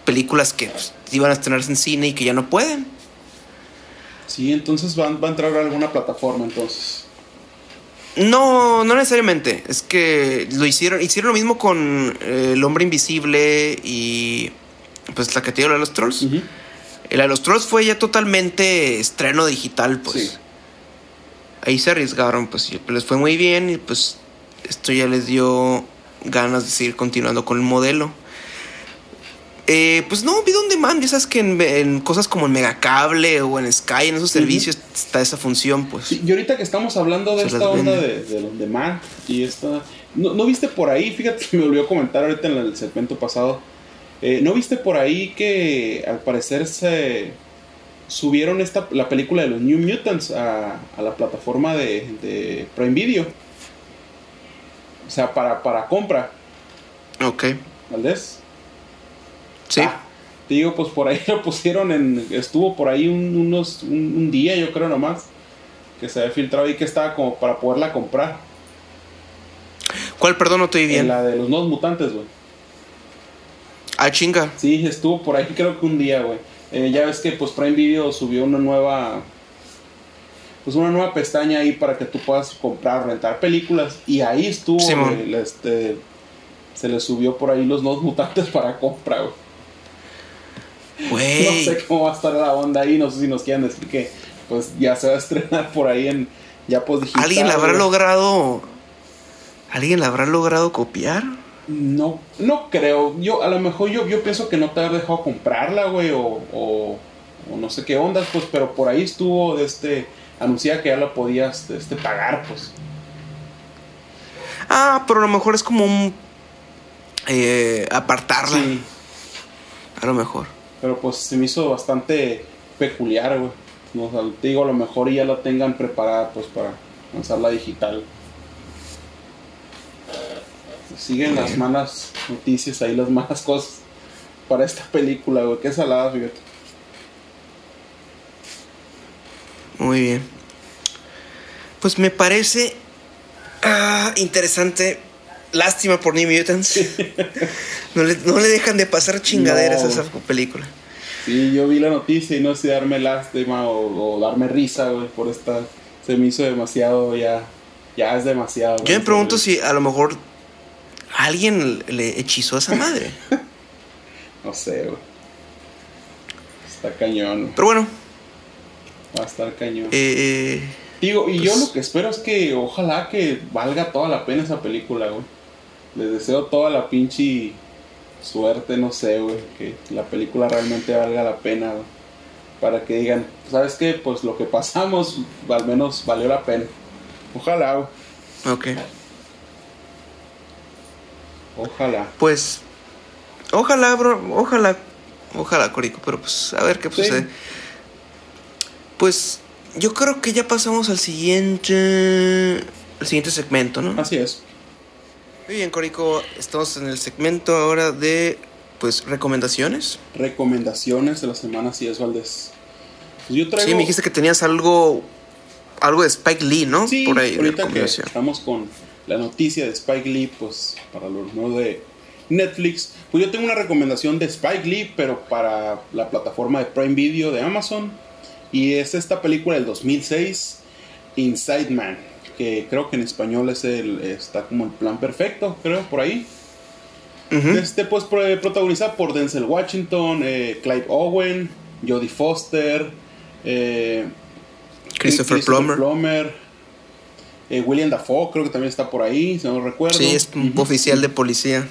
películas que pues, iban a estrenarse en cine y que ya no pueden. Sí, entonces van, va a entrar a alguna plataforma entonces. No, no necesariamente. Es que lo hicieron, hicieron lo mismo con eh, El Hombre Invisible y pues la que te dio la de los Trolls. La de los Trolls fue ya totalmente estreno digital, pues. Ahí se arriesgaron, pues les fue muy bien y pues esto ya les dio ganas de seguir continuando con el modelo. Eh, pues no, Video On Demand, ya sabes que en, cosas como en Megacable o en Sky, en esos servicios, está esa función, pues. y ahorita que estamos hablando de esta onda de, de On Demand y esta... ¿No, viste por ahí? Fíjate que me olvidó comentar ahorita en el segmento pasado. Eh, ¿No viste por ahí que al parecer se subieron esta, la película de los New Mutants a, la plataforma de, de Prime Video? O sea, para, para compra. Ok. ¿Valdés? Sí. Ah, te digo, pues por ahí lo pusieron en. Estuvo por ahí un, unos, un, día, yo creo nomás. Que se había filtrado y que estaba como para poderla comprar. ¿Cuál, perdón, no estoy bien? la de los nuevos mutantes, güey. Ah, chinga. Sí, estuvo por ahí creo que un día, güey. Eh, ya ves que pues Prime Video subió una nueva pues una nueva pestaña ahí para que tú puedas comprar, rentar películas. Y ahí estuvo, este, se le subió por ahí los nuevos mutantes para compra, güey. No sé cómo va a estar la onda ahí, no sé si nos quieren decir que pues ya se va a estrenar por ahí en ya pues digital. ¿Alguien la habrá logrado? ¿Alguien la habrá logrado copiar? No, no creo. Yo, a lo mejor yo, yo pienso que no te habrá dejado comprarla, güey, o, o, o no sé qué ondas, pues, pero por ahí estuvo de este anunciaba que ya lo podías este, pagar, pues. Ah, pero a lo mejor es como un eh, apartarla. Sí. A lo mejor. Pero pues se me hizo bastante peculiar, güey. No, te digo, a lo mejor ya la tengan preparada pues para lanzarla digital. Siguen las malas noticias ahí, las malas cosas para esta película, güey. Qué salada, fíjate. Muy bien. Pues me parece ah, interesante lástima por New Mutants. no, le, no le dejan de pasar chingaderas No. a esa película. Sí, yo vi la noticia y no sé si darme lástima o, o darme risa, güey, por esta. Se me hizo demasiado ya. Ya es demasiado. Yo me pregunto si a lo mejor alguien le hechizó a esa madre. No sé, güey. Está cañón. Pero bueno, Va a estar cañón. eh, Digo, y yo pues- lo que espero es que ojalá que valga toda la pena esa película, güey. Les deseo toda la pinche suerte, no sé, güey. Que la película realmente valga la pena, güey. Para que digan, ¿sabes qué? Pues lo que pasamos al menos valió la pena. Ojalá, güey. ok. Ojalá. Pues, ojalá, bro, ojalá, ojalá, Corico, pero pues a ver qué Sí. Pues yo creo que ya pasamos al siguiente, al siguiente segmento, ¿no? Así es. Muy bien, Corico, estamos en el segmento ahora de, pues, recomendaciones. Recomendaciones de la semana, si es Valdés. Pues yo traigo. Sí, me dijiste que tenías algo, algo de Spike Lee, ¿no? Sí, Por ahí, ahorita que estamos con la noticia de Spike Lee, pues para los nuevos de Netflix, pues yo tengo una recomendación de Spike Lee, pero para la plataforma de Prime Video de Amazon, y es esta película del 2006, Inside Man, que creo que en español es el, está como el plan perfecto, creo, por ahí. Este, pues, pro- protagonizada por Denzel Washington, eh, Clive Owen, Jodie Foster, eh, Christopher, Plummer. Plummer, eh, William Dafoe, creo que también está por ahí, si no recuerdo. Sí, es un oficial de policía.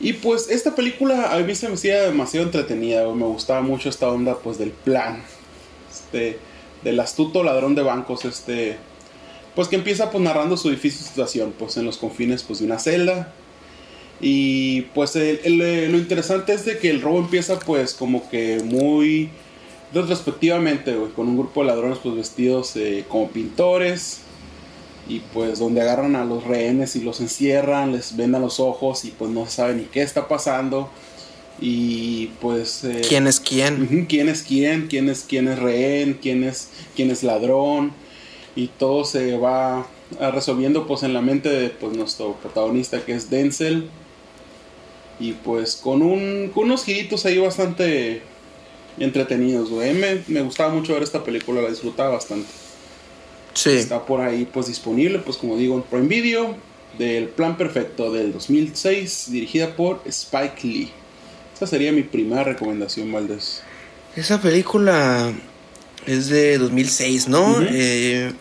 Y pues esta película a mí se me hacía demasiado entretenida, me gustaba mucho esta onda pues del plan, este, del astuto ladrón de bancos, este, pues que empieza pues narrando su difícil situación, pues en los confines pues de una celda. Y pues eh, lo interesante es de que el robo empieza pues como que muy retrospectivamente, con un grupo de ladrones pues vestidos eh, como pintores y pues donde agarran a los rehenes y los encierran, les vendan los ojos y pues no saben ni qué está pasando y pues eh, ¿Quién es quién? quién es quién, quién es quién es rehén, quién es quién es ladrón y todo se va ah, resolviendo pues en la mente de pues nuestro protagonista que es Denzel y pues con un con unos giritos ahí bastante entretenidos, güey. Me, me gustaba mucho ver esta película, la disfrutaba bastante. Sí. Está por ahí pues disponible, pues como digo, en Prime Video del Plan Perfecto del 2006, dirigida por Spike Lee. Esa sería mi primera recomendación, Valdés. Esa película es de 2006, ¿no? Ujú. Eh,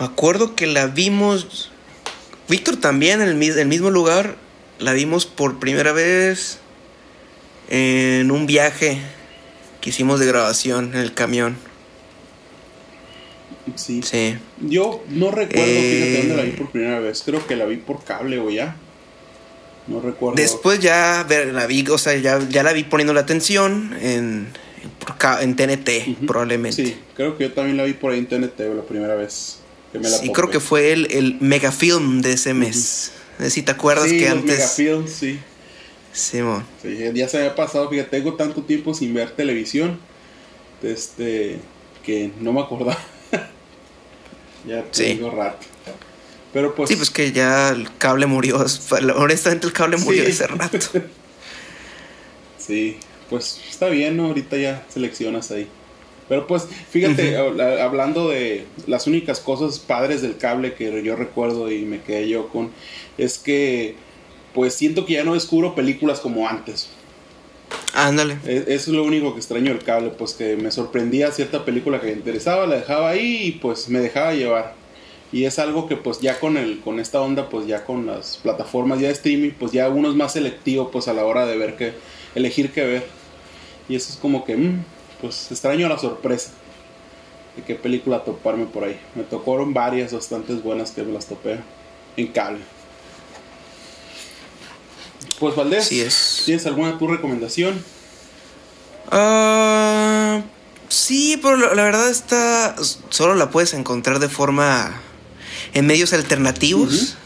me acuerdo que la vimos. Víctor también en el, el mismo lugar. La vimos por primera vez en un viaje que hicimos de grabación en el camión. Sí. Sí. Yo no recuerdo, Eh. fíjate dónde la vi por primera vez. Creo que la vi por cable o ya. No recuerdo. Después ya la vi, o sea, ya, ya la vi poniendo la atención en, en, TNT, Ujú. probablemente. Sí, creo que yo también la vi por ahí en TNT la primera vez que me la Sí, creo que fue el, el megafilm de ese mes. No sé Si te acuerdas sí, que los antes. megafilms, sí. Simón. Sí, ya se había pasado, fíjate, tengo tanto tiempo sin ver televisión, este, que no me acordaba. ya Sí. tengo rato. Pero pues... Sí, pues que ya el cable murió. Honestamente, el cable murió Sí. hace rato. Sí, pues está bien, ¿no? Ahorita ya seleccionas ahí. Pero pues, fíjate, hablando de las únicas cosas padres del cable que yo recuerdo y me quedé yo con, es que pues siento que ya no descubro películas como antes. Ándale. Eso es lo único que extraño del cable, pues que me sorprendía cierta película que me interesaba, la dejaba ahí y pues me dejaba llevar. Y es algo que pues ya con el con esta onda, pues ya con las plataformas ya de streaming, pues ya uno es más selectivo pues a la hora de ver qué elegir qué ver. Y eso es como que mm, pues extraño la sorpresa de qué película toparme por ahí. Me tocaron varias bastantes buenas que me las topé en cable. Pues Valdés, Así es. ¿tienes alguna tu recomendación? Ah, sí, pero la, la verdad está. Solo la puedes encontrar de forma. En medios alternativos.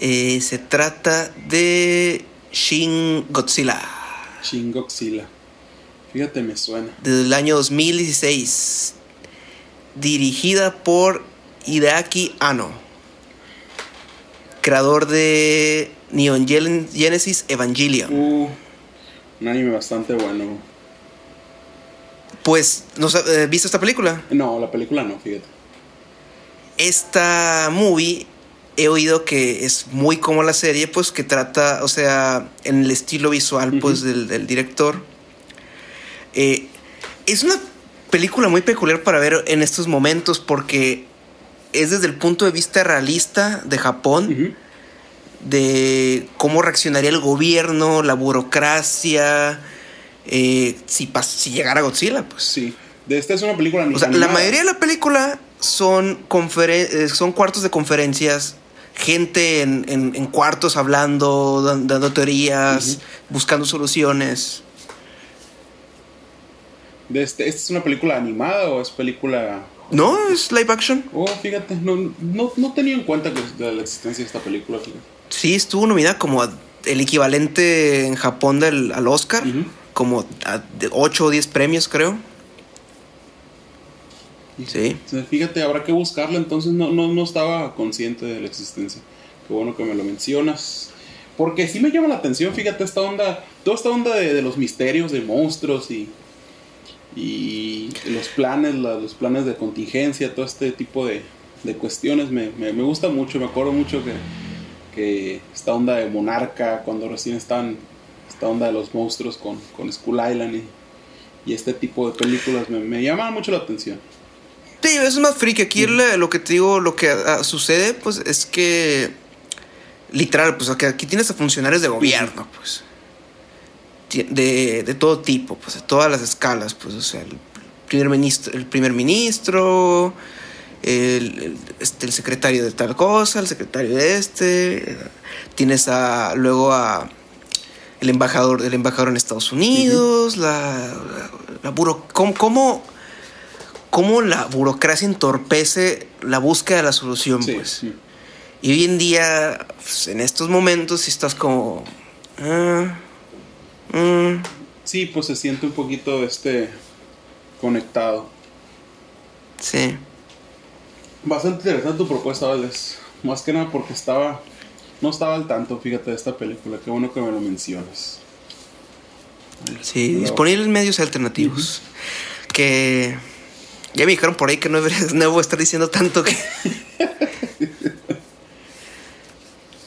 Eh, se trata de Shin Godzilla. Shin Godzilla. Fíjate, me suena. Del año 2016. Dirigida por Hideaki Anno. creador de Neon Genesis Evangelion. Uh, un anime bastante bueno. Pues, ¿no has eh, visto esta película? No, la película no, fíjate. Esta movie he oído que es muy como la serie, pues que trata, o sea, en el estilo visual, pues, del, del director. Eh, es una película muy peculiar para ver en estos momentos porque es desde el punto de vista realista de Japón, de cómo reaccionaría el gobierno, la burocracia, eh, si, si llegara Godzilla, pues. Sí. De esta es una película O sea, la mayoría de la película son, eh, son cuartos de conferencias, gente en, en, cuartos hablando, dando teorías, buscando soluciones. Este, ¿Esta es una película animada o es película no, es live action. Oh, fíjate, no, no, tenía en cuenta que de la existencia de esta película. Sí, estuvo nominada como el equivalente en Japón del, al Oscar, como de 8 o 10 premios, creo. Sí. Fíjate, habrá que buscarla, entonces no, no, no estaba consciente de la existencia. Qué bueno que me lo mencionas. Porque sí me llama la atención, fíjate, esta onda, toda esta onda de los misterios, de monstruos y y los planes, los planes de contingencia, todo este tipo de, cuestiones me, me, gusta mucho. Me acuerdo mucho que, que, esta onda de Monarca, cuando recién están, esta onda de los monstruos con, con Skull Island y, este tipo de películas me, me mucho la atención. Sí, es más freak. Aquí lo que te digo, lo que ah, sucede, pues es que literal, pues aquí tienes a funcionarios de gobierno, pues de, de, todo tipo, pues de todas las escalas, pues, o sea, el primer ministro, el, primer ministro el, este, el secretario de tal cosa, el secretario de este, tienes a, luego a el embajador, el embajador en Estados Unidos, la, la, buro, ¿cómo, cómo, la burocracia entorpece la búsqueda de la solución, pues. Y hoy en día, pues, en estos momentos, si estás como... Ah, Mm. Sí, pues se siente un poquito este conectado. Sí. Bastante interesante tu propuesta, Valdés. Más que nada porque estaba. No estaba al tanto, fíjate, de esta película. Qué bueno que me lo mencionas. Sí, disponibles medios alternativos. Que. Ya me dijeron por ahí que no, no voy a estar diciendo tanto que.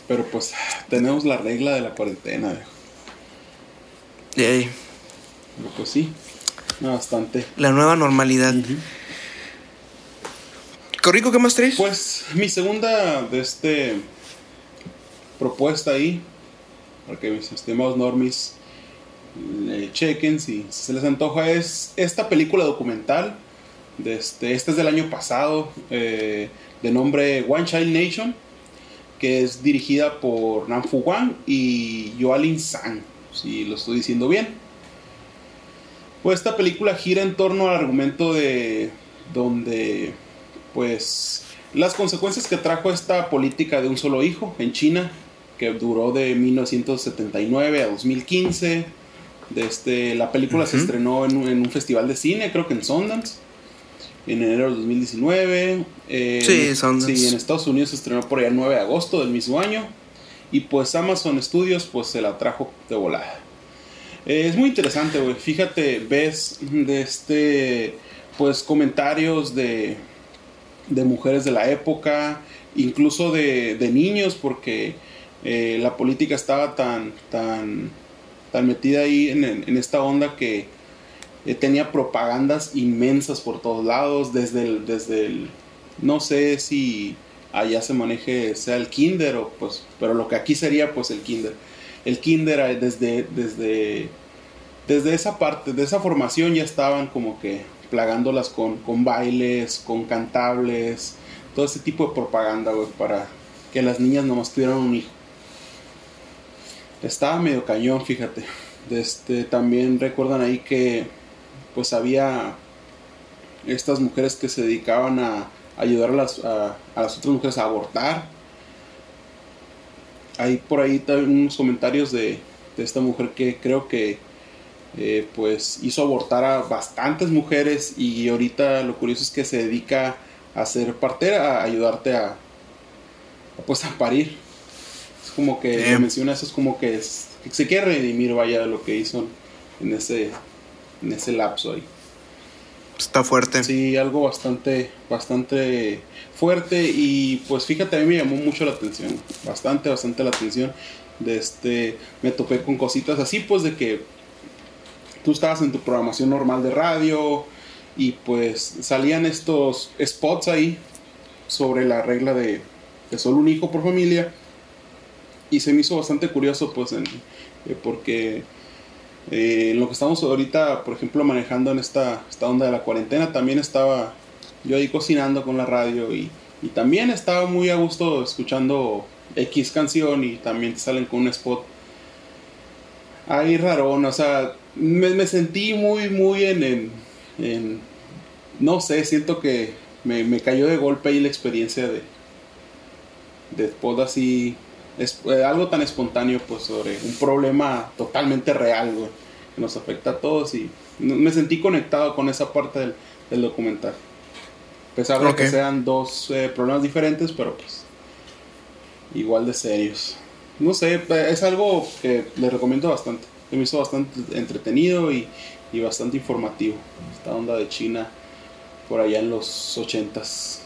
Pero pues tenemos la regla de la cuarentena, de ahí. pues sí, bastante. La nueva normalidad. ¿Corrico qué más traes? Pues mi segunda de este propuesta ahí, para que mis estimados normis le chequen si se les antoja, es esta película documental. De este, este es del año pasado, eh, de nombre One Child Nation, que es dirigida por Nam Fu Wang y Yoalin Sang si lo estoy diciendo bien. Pues esta película gira en torno al argumento de donde pues las consecuencias que trajo esta política de un solo hijo en China, que duró de 1979 a 2015. Desde, este, la película se estrenó en un, festival de cine, creo que en Sundance, en enero del 2019. Eh, sí, Sundance. Sí, en Estados Unidos se estrenó por allá el 9 de agosto del mismo año. Y pues Amazon Studios pues se la trajo de volada. Eh, es muy interesante, güey. Fíjate, ves de este, pues comentarios de, de mujeres de la época, incluso de, de niños, porque eh, la política estaba tan, tan, tan metida ahí en, en esta onda que eh, tenía propagandas inmensas por todos lados, desde el, desde el, no sé si allá se maneje sea el kinder o pues pero lo que aquí sería pues el kinder. El kinder desde desde desde esa parte de esa formación ya estaban como que plagándolas con, con bailes con cantables todo ese tipo de propaganda güey para que las niñas nomás tuvieran un hijo. Estaba medio cañón fíjate. Este también recuerdan ahí que pues había estas mujeres que se dedicaban a ayudar a las, a, las otras mujeres a abortar. Hay por ahí también unos comentarios de, de esta mujer que creo que eh, pues hizo abortar a bastantes mujeres y ahorita lo curioso es que se dedica a ser partera, a ayudarte a, pues a parir. Es como que menciona eso, es como que, es- que se quiere redimir, vaya, de lo que hizo en ese, en ese lapso ahí. Está fuerte. Sí, algo bastante, bastante fuerte y pues fíjate, a mí me llamó mucho la atención, bastante, bastante la atención. De este, me topé con cositas así, pues de que tú estabas en tu programación normal de radio y pues salían estos spots ahí sobre la regla de, de solo un hijo por familia y se me hizo bastante curioso pues en- eh, porque eh, lo que estamos ahorita, por ejemplo, manejando en esta, esta onda de la cuarentena, también estaba yo ahí cocinando con la radio y, y también estaba muy a gusto escuchando X canción y también te salen con un spot ahí rarón, o sea, me, me sentí muy, muy en, en, en- no sé, siento que me, me cayó de golpe ahí la experiencia de, de spot así, es, eh, algo tan espontáneo, pues sobre un problema totalmente real, güey, que nos afecta a todos y me sentí conectado con esa parte del, del documental. A pesar de que sean dos eh, problemas diferentes, pero pues igual de serios. No sé, eh, es algo que le recomiendo bastante. Se me hizo bastante entretenido y, y bastante informativo. Esta onda de China por allá en los ochentas.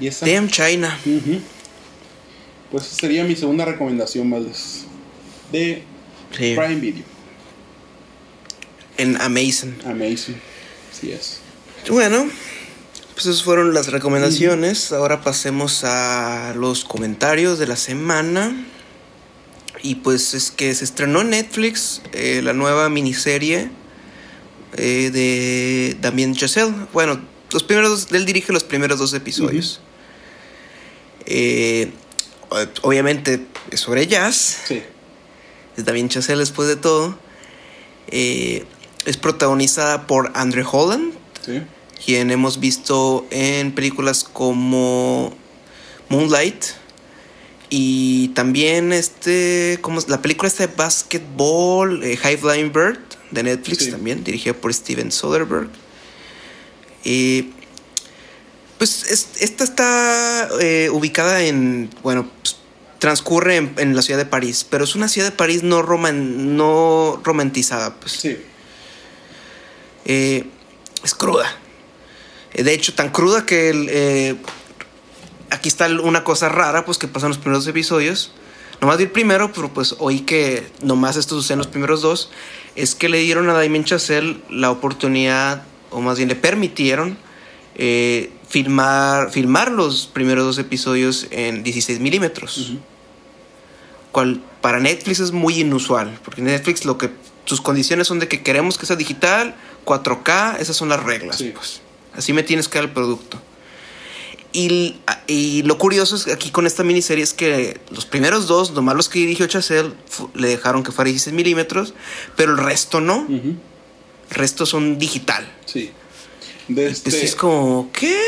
Y esa... Damn China. Pues esa sería mi segunda recomendación, Valdés. De Sí. Prime Video. En Amazing. Amazing. Así es. Bueno, pues esas fueron las recomendaciones. Ahora pasemos a los comentarios de la semana. Y pues es que se estrenó en Netflix eh, la nueva miniserie eh, de Damien Chazelle. Bueno, los primeros dos- él dirige los primeros dos episodios. Eh, obviamente es sobre jazz. Sí. Es Damien Chazelle después de todo. Eh, es protagonizada por Andre Holland, Sí. quien hemos visto en películas como Moonlight y también este como la película esta de basketball eh, High Flying Bird de Netflix Sí. también dirigida por Steven Soderbergh Eh, pues es- esta está eh, ubicada en bueno pues, transcurre en, en la ciudad de París pero es una ciudad de París no roman no romantizada pues Sí. eh, es cruda. Eh, De hecho, tan cruda que el, aquí está una cosa rara, pues que pasan los primeros episodios. Nomás vi el primero, pero pues oí que nomás esto sucede en los primeros dos. Es que le dieron a Damien Chazelle la oportunidad, o más bien le permitieron eh, filmar, filmar los primeros dos episodios en 16 milímetros cual para Netflix es muy inusual, porque Netflix lo que sus condiciones son de que queremos que sea digital, 4K, esas son las reglas, Sí. pues. Así me tienes que dar el producto. Y, y lo curioso es que aquí con esta miniserie es que los primeros dos, nomás los que dirigió Chazelle, le dejaron que fuera 16 milímetros, pero el resto no. El resto son digital. Sí. De Y pues este, es como, ¿qué?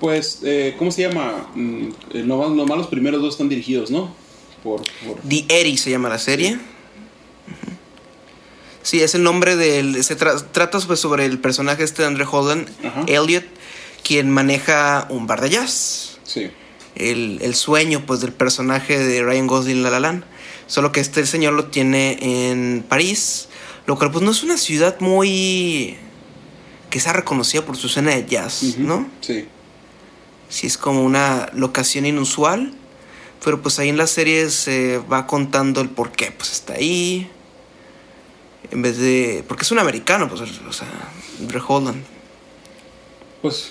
Pues, eh, ¿cómo se llama? Mm, eh, nomás, nomás los primeros dos están dirigidos, ¿no? Por, por... The Eri se llama la serie. Sí, es el nombre del. Se tra- trata pues, sobre el personaje este de Andre Holland, Ajá. Elliot, quien maneja un bar de jazz. Sí. El, el sueño pues del personaje de Ryan Gosling La La Land. Solo que este señor lo tiene en París. Lo cual pues no es una ciudad muy. que sea reconocida por su escena de jazz. ¿no? Sí. Sí, es como una locación inusual. Pero pues ahí en la serie se va contando el por qué pues está ahí. En vez de. Porque es un americano, pues, o sea, Andre Holland. Pues,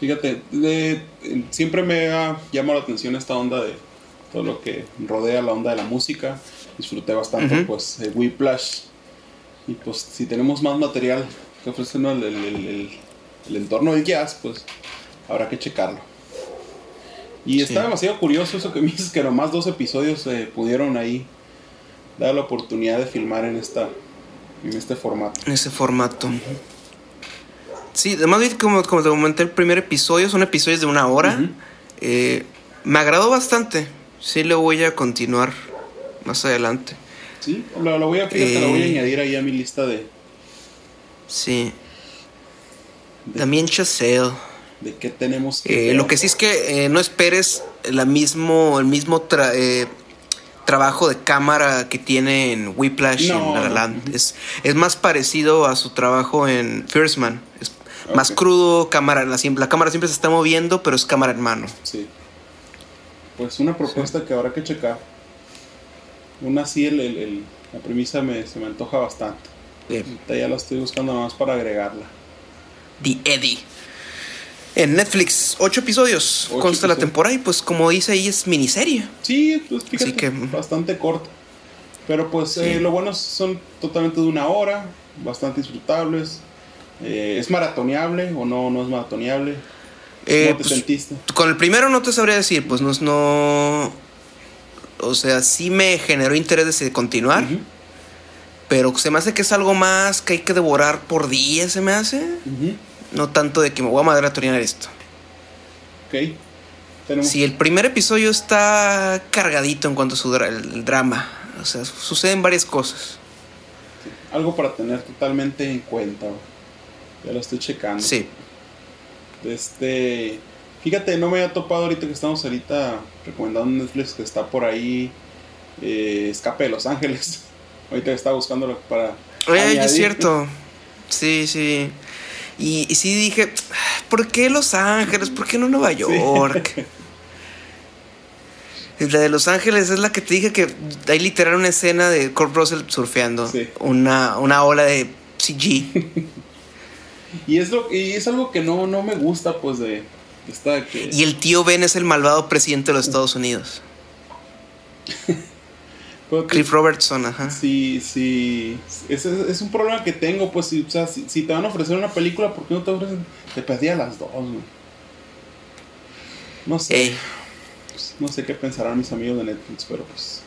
fíjate, de- siempre me ha llamado la atención esta onda de todo lo que rodea la onda de la música. Disfruté bastante, Ujú. pues, eh, Whiplash. Y pues, si tenemos más material que ofrecernos el, el- el- entorno del jazz, pues, habrá que checarlo. Y está Sí. demasiado curioso eso que me dices, que nomás dos episodios se pudieron ahí dar la oportunidad de filmar en esta en este formato. En ese formato. Sí, además como, como te comenté el primer episodio, son episodios de una hora. Eh, me agradó bastante. Sí, lo voy a continuar más adelante. Sí, lo, lo voy a, fíjate, lo voy a Eh. añadir ahí a mi lista de, Sí. de- También Chazelle. de qué tenemos que... Eh, lo que sí es que eh, no esperes la mismo, el mismo eh, trabajo de cámara que tiene en Whiplash en La Land. Es, es más parecido a su trabajo en First Man. Es más crudo, cámara, la, la, cámara siempre se está moviendo, pero es cámara en mano. Sí. Pues una propuesta que habrá que checar. Una así, el, el, la premisa me, se me antoja bastante. ya la estoy buscando más para agregarla. The Eddie. En Netflix, ocho episodios consta la temporada y pues como dice ahí es miniserie. Sí, pues fíjate, que, bastante corto. Pero pues eh, lo bueno son totalmente de una hora, bastante disfrutables. Eh, ¿Es maratoneable o no, no es maratoneable? Eh, ¿Cómo te pues, sentiste? Con el primero no te sabría decir, pues no, no o sea, sí me generó interés de continuar. Pero se me hace que es algo más que hay que devorar por día, se me hace. No tanto de que me voy a maratonear esto. Ok. Si el primer episodio está cargadito en cuanto a su el, drama. O sea, suceden varias cosas. Algo para tener totalmente en cuenta. Ya lo estoy checando. Sí. Este. Fíjate, no me había topado ahorita que estamos ahorita recomendando Netflix que está por ahí. Eh, Escape de Los Ángeles. ahorita estaba buscándolo para. Oye, es cierto. Sí, sí. Y, sí dije, ¿por qué Los Ángeles? ¿Por qué no Nueva York? La de Los Ángeles es la que te dije que hay literal una escena de Kurt Russell surfeando. Una, una ola de CG. y es lo y es algo que no, no me gusta, pues, de. Que... Y el tío Ben es el malvado presidente de los Estados Unidos. Cliff Robertson, ajá. Sí, sí. Es, es, un problema que tengo, pues, si, o sea, si, te van a ofrecer una película, ¿por qué no te ofrecen? Te pedí a las dos, güey. No sé. Pues, no sé qué pensarán mis amigos de Netflix, pero pues.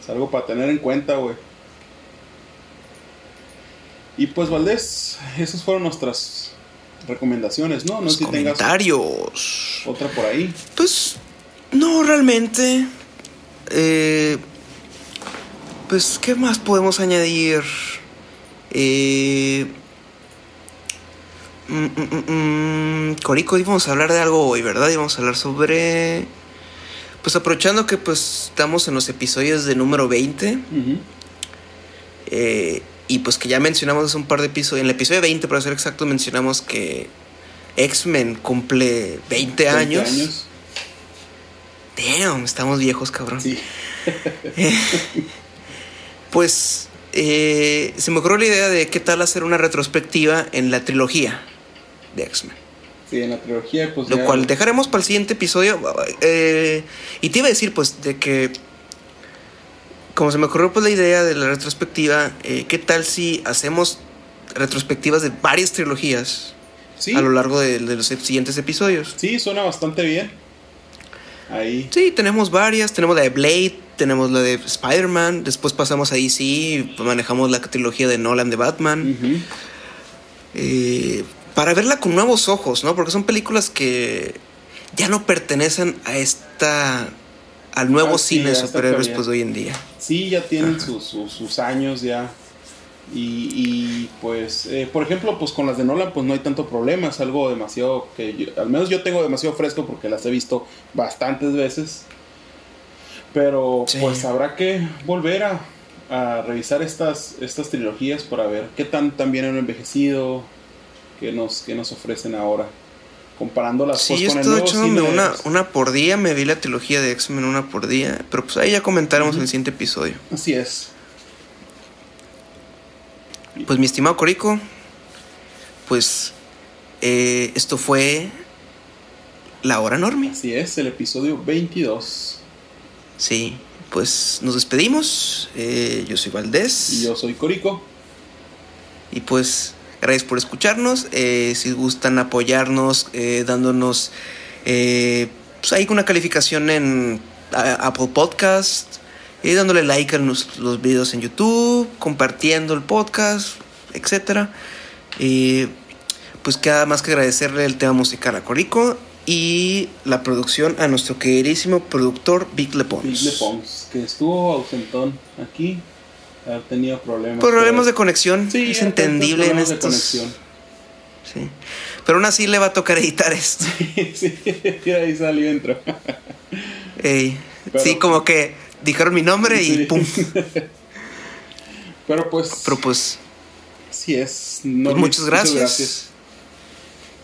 Es algo para tener en cuenta, güey. Y pues, Valdés, esas fueron nuestras recomendaciones, ¿no? No sé si comentarios. otra por ahí. Pues, no, realmente. Eh, pues, ¿qué más podemos añadir? Eh, mm, mm, mm, Corico, íbamos a hablar de algo hoy, ¿verdad? Íbamos a hablar sobre... Pues aprovechando que pues estamos en los episodios de número 20. eh, y pues que ya mencionamos hace un par de episodios. En el episodio 20, para ser exacto, mencionamos que X-Men cumple 20, años. años. Damn, estamos viejos, cabrón. Sí. pues eh, se me ocurrió la idea de qué tal hacer una retrospectiva en la trilogía de X-Men. Sí, en la trilogía, pues. Lo cual dejaremos para el siguiente episodio. Eh, y te iba a decir, pues, de que. Como se me ocurrió, pues, la idea de la retrospectiva, eh, ¿qué tal si hacemos retrospectivas de varias trilogías a lo largo de, de los siguientes episodios? Sí, suena bastante bien. Ahí. Sí, tenemos varias. Tenemos la de Blade, tenemos la de Spider-Man. Después pasamos a DC y manejamos la trilogía de Nolan de Batman. Eh, para verla con nuevos ojos, ¿no? Porque son películas que ya no pertenecen a esta. Al nuevo ah, cine de superhéroes pues, de hoy en día. Sí, ya tienen sus, sus años ya. Y, pues, eh, por ejemplo, pues con las de Nolan, pues no hay tanto problema. Es algo demasiado que al menos yo tengo demasiado fresco porque las he visto bastantes veces. Pero pues habrá que volver a, a, revisar estas, estas trilogías para ver qué tan, tan bien han envejecido, qué nos, qué nos ofrecen ahora. Comparándolas sí, pues, con el nuevo una, una por día, me vi la trilogía de X-Men una por día. Pero pues ahí ya comentaremos en el siguiente episodio. Así es. Pues mi estimado Corico, pues eh, esto fue La Hora Enorme. Así es, el episodio 22. Sí, pues nos despedimos. Eh, yo soy Valdés. Y yo soy Corico. Y pues gracias por escucharnos. Eh, si gustan apoyarnos dándonos pues ahí una calificación en Apple Podcast y dándole like a los, los videos en YouTube, compartiendo el podcast, etc. Y pues queda más que agradecerle el tema musical a Corico y la producción a nuestro queridísimo productor Vic Lepons. Vic Lepons, que estuvo ausentón aquí, ha tenido problemas. Problemas de conexión, es entendible en estos. De conexión. Sí. Pero aún así le va a tocar editar esto. sí, mira, ahí salió intro. Ey, Pero- sí, como que dijeron mi nombre y Sí. pum. Pero pues, Pero pues, sí es. No, pues, muchas gracias.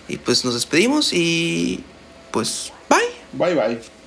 Y pues nos despedimos y pues bye. Bye bye.